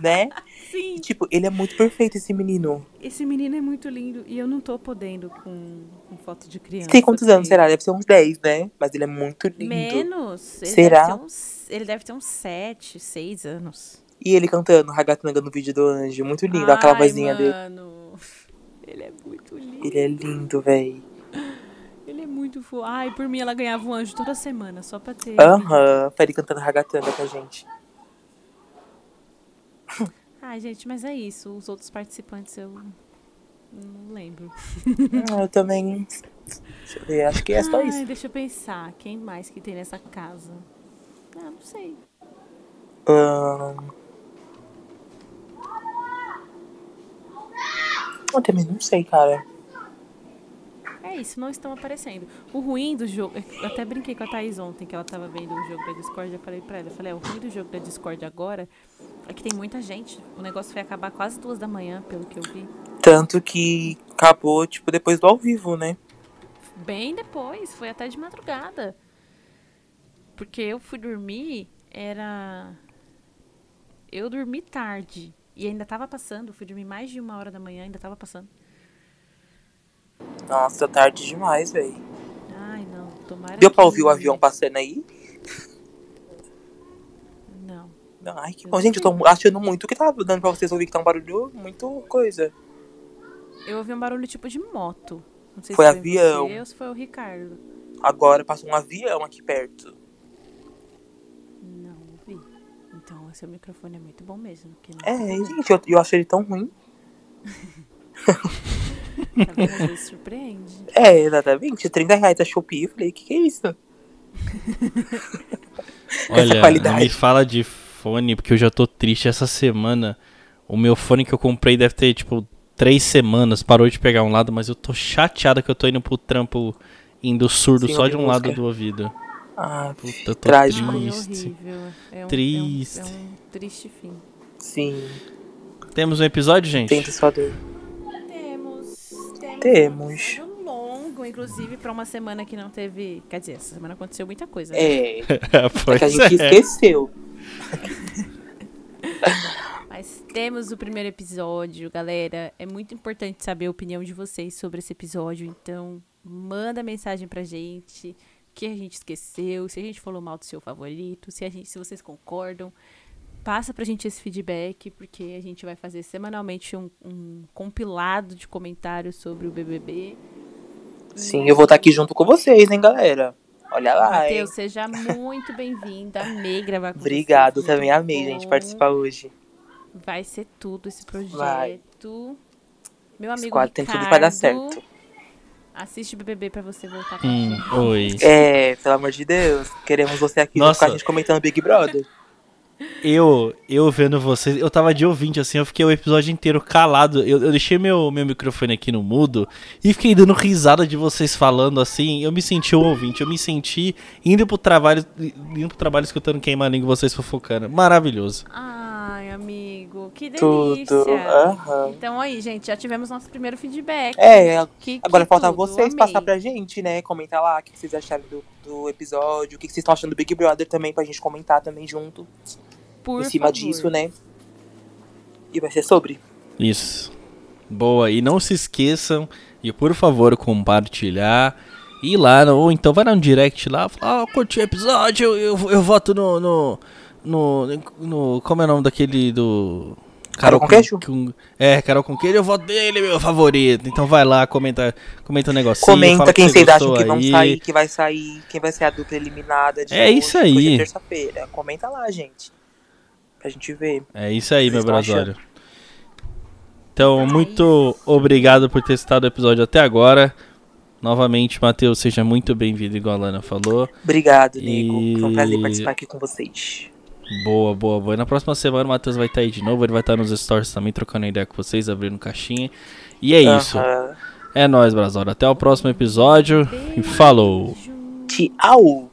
C: né?
B: Sim.
C: E, tipo, ele é muito perfeito, esse menino.
B: Esse menino é muito lindo e eu não tô podendo com, com foto de criança.
C: Tem quantos anos será? Deve ser uns 10, né? Mas ele é muito lindo.
B: Menos.
C: Ele será?
B: Deve uns, ele deve ter uns 7, 6 anos.
C: E ele cantando Ragatanga no vídeo do Anjo. Muito lindo, Ai, aquela vozinha
B: mano. dele. Ele é muito lindo.
C: Ele é lindo, véi.
B: Ele é muito fofo. Ai, por mim ela ganhava um anjo toda semana, só pra ter.
C: Aham, uhum, pra ele cantando Ragatanga com a gente.
B: Ai, gente, mas é isso. Os outros participantes eu não lembro.
C: eu também. Deixa eu ver, acho que é só
B: Ai,
C: isso.
B: Deixa eu pensar. Quem mais que tem nessa casa? Ah, não sei.
C: Um... Eu também não sei, cara.
B: É isso, não estão aparecendo. O ruim do jogo. Eu até brinquei com a Thaís ontem, que ela tava vendo o jogo da Discord. Eu falei pra ela: eu falei, é, o ruim do jogo da Discord agora é que tem muita gente. O negócio foi acabar quase duas da manhã, pelo que eu vi.
C: Tanto que acabou, tipo, depois do ao vivo, né?
B: Bem depois, foi até de madrugada. Porque eu fui dormir, era. Eu dormi tarde. E ainda tava passando, fui dormir mais de uma hora da manhã, ainda tava passando.
C: Nossa, tarde demais, velho.
B: Ai, não, tomara
C: Deu pra ouvir o avião passando aí?
B: Não.
C: Ai, que bom. Gente, eu tô achando muito que tá dando pra vocês ouvir que tá um barulho muito coisa.
B: Eu ouvi um barulho tipo de moto. Não sei
C: foi
B: se
C: foi avião.
B: Você ou se foi o Ricardo.
C: Agora passou um avião aqui perto.
B: Então, seu microfone é muito bom mesmo.
C: é, gente, eu, eu achei ele tão ruim.
B: tá vendo? Às vezes surpreende.
C: É, exatamente. 30 reais a Shopee. Eu falei, o que, que é isso?
A: Olha, não me fala de fone, porque eu já tô triste essa semana. O meu fone que eu comprei deve ter, tipo, três semanas. Parou de pegar um lado, mas eu tô chateada que eu tô indo pro trampo indo surdo Sim, só de um música. lado do ouvido.
C: Ah,
A: puta, eu tô
C: trágico.
A: triste.
B: É, é um,
A: triste.
B: É um, é um, triste fim.
C: Sim.
A: Temos um episódio, gente?
C: Tenta só
B: Temos. Temos.
C: Temos.
B: Um longo, inclusive, pra uma semana que não teve. Quer dizer, essa semana aconteceu muita coisa.
C: Né? É. é que a gente é. esqueceu.
B: Mas temos o primeiro episódio, galera. É muito importante saber a opinião de vocês sobre esse episódio, então manda mensagem pra gente que a gente esqueceu, se a gente falou mal do seu favorito, se, a gente, se vocês concordam. Passa pra gente esse feedback, porque a gente vai fazer semanalmente um, um compilado de comentários sobre o BBB.
C: Sim, eu vou estar aqui junto com vocês, hein, galera? Olha lá, Mateus,
B: hein? seja muito bem-vinda. Amei gravar com
C: Obrigado, você. também amei, bom. gente, participar hoje.
B: Vai ser tudo esse projeto. Vai. Meu amigo
C: Ricardo, tem tudo pra dar certo.
B: Assiste o BBB pra você voltar com
A: hum, Oi.
C: É, pelo amor de Deus. Queremos você aqui Nossa. com a gente comentando Big Brother.
A: Eu, eu vendo vocês, eu tava de ouvinte, assim, eu fiquei o episódio inteiro calado. Eu, eu deixei meu, meu microfone aqui no mudo e fiquei dando risada de vocês falando assim. Eu me senti um ouvinte, eu me senti indo pro trabalho, indo pro trabalho escutando queima a língua vocês fofocando. Maravilhoso.
B: Ai, amigo, que delícia. Tudo.
C: Uhum.
B: Então aí, gente, já tivemos nosso primeiro feedback.
C: É, que, agora que falta tudo, vocês amei. passar pra gente, né? Comentar lá o que vocês acharam do, do episódio, o que vocês estão achando do Big Brother também, pra gente comentar também junto.
B: Por
C: em cima
B: favor.
C: disso, né? E vai ser sobre.
A: Isso. Boa. E não se esqueçam de, por favor, compartilhar. Ir lá, ou então vai no direct lá, falar, oh, curti o episódio, eu, eu, eu voto no, no, no, no, Como é o nome daquele do.
C: Carol, Carol? Com,
A: é, Carol com queijo, eu voto dele, meu favorito. Então vai lá, comenta, comenta o um negocinho.
C: Comenta quem vocês acham que vão sair, que vai sair, quem vai ser a dupla eliminada.
A: De é hoje, isso aí.
C: terça-feira. Comenta lá, gente pra gente ver.
A: É isso aí, meu brasório. Então, muito obrigado por ter estado o episódio até agora. Novamente, Matheus, seja muito bem-vindo, igual a Lana falou.
C: Obrigado, Nego. E... Foi um prazer participar aqui com vocês.
A: Boa, boa, boa. E na próxima semana o Matheus vai estar aí de novo. Ele vai estar nos stories também, trocando ideia com vocês, abrindo caixinha. E é uh -huh. isso. É nóis, Brasório. Até o próximo episódio. E falou.
C: Tchau.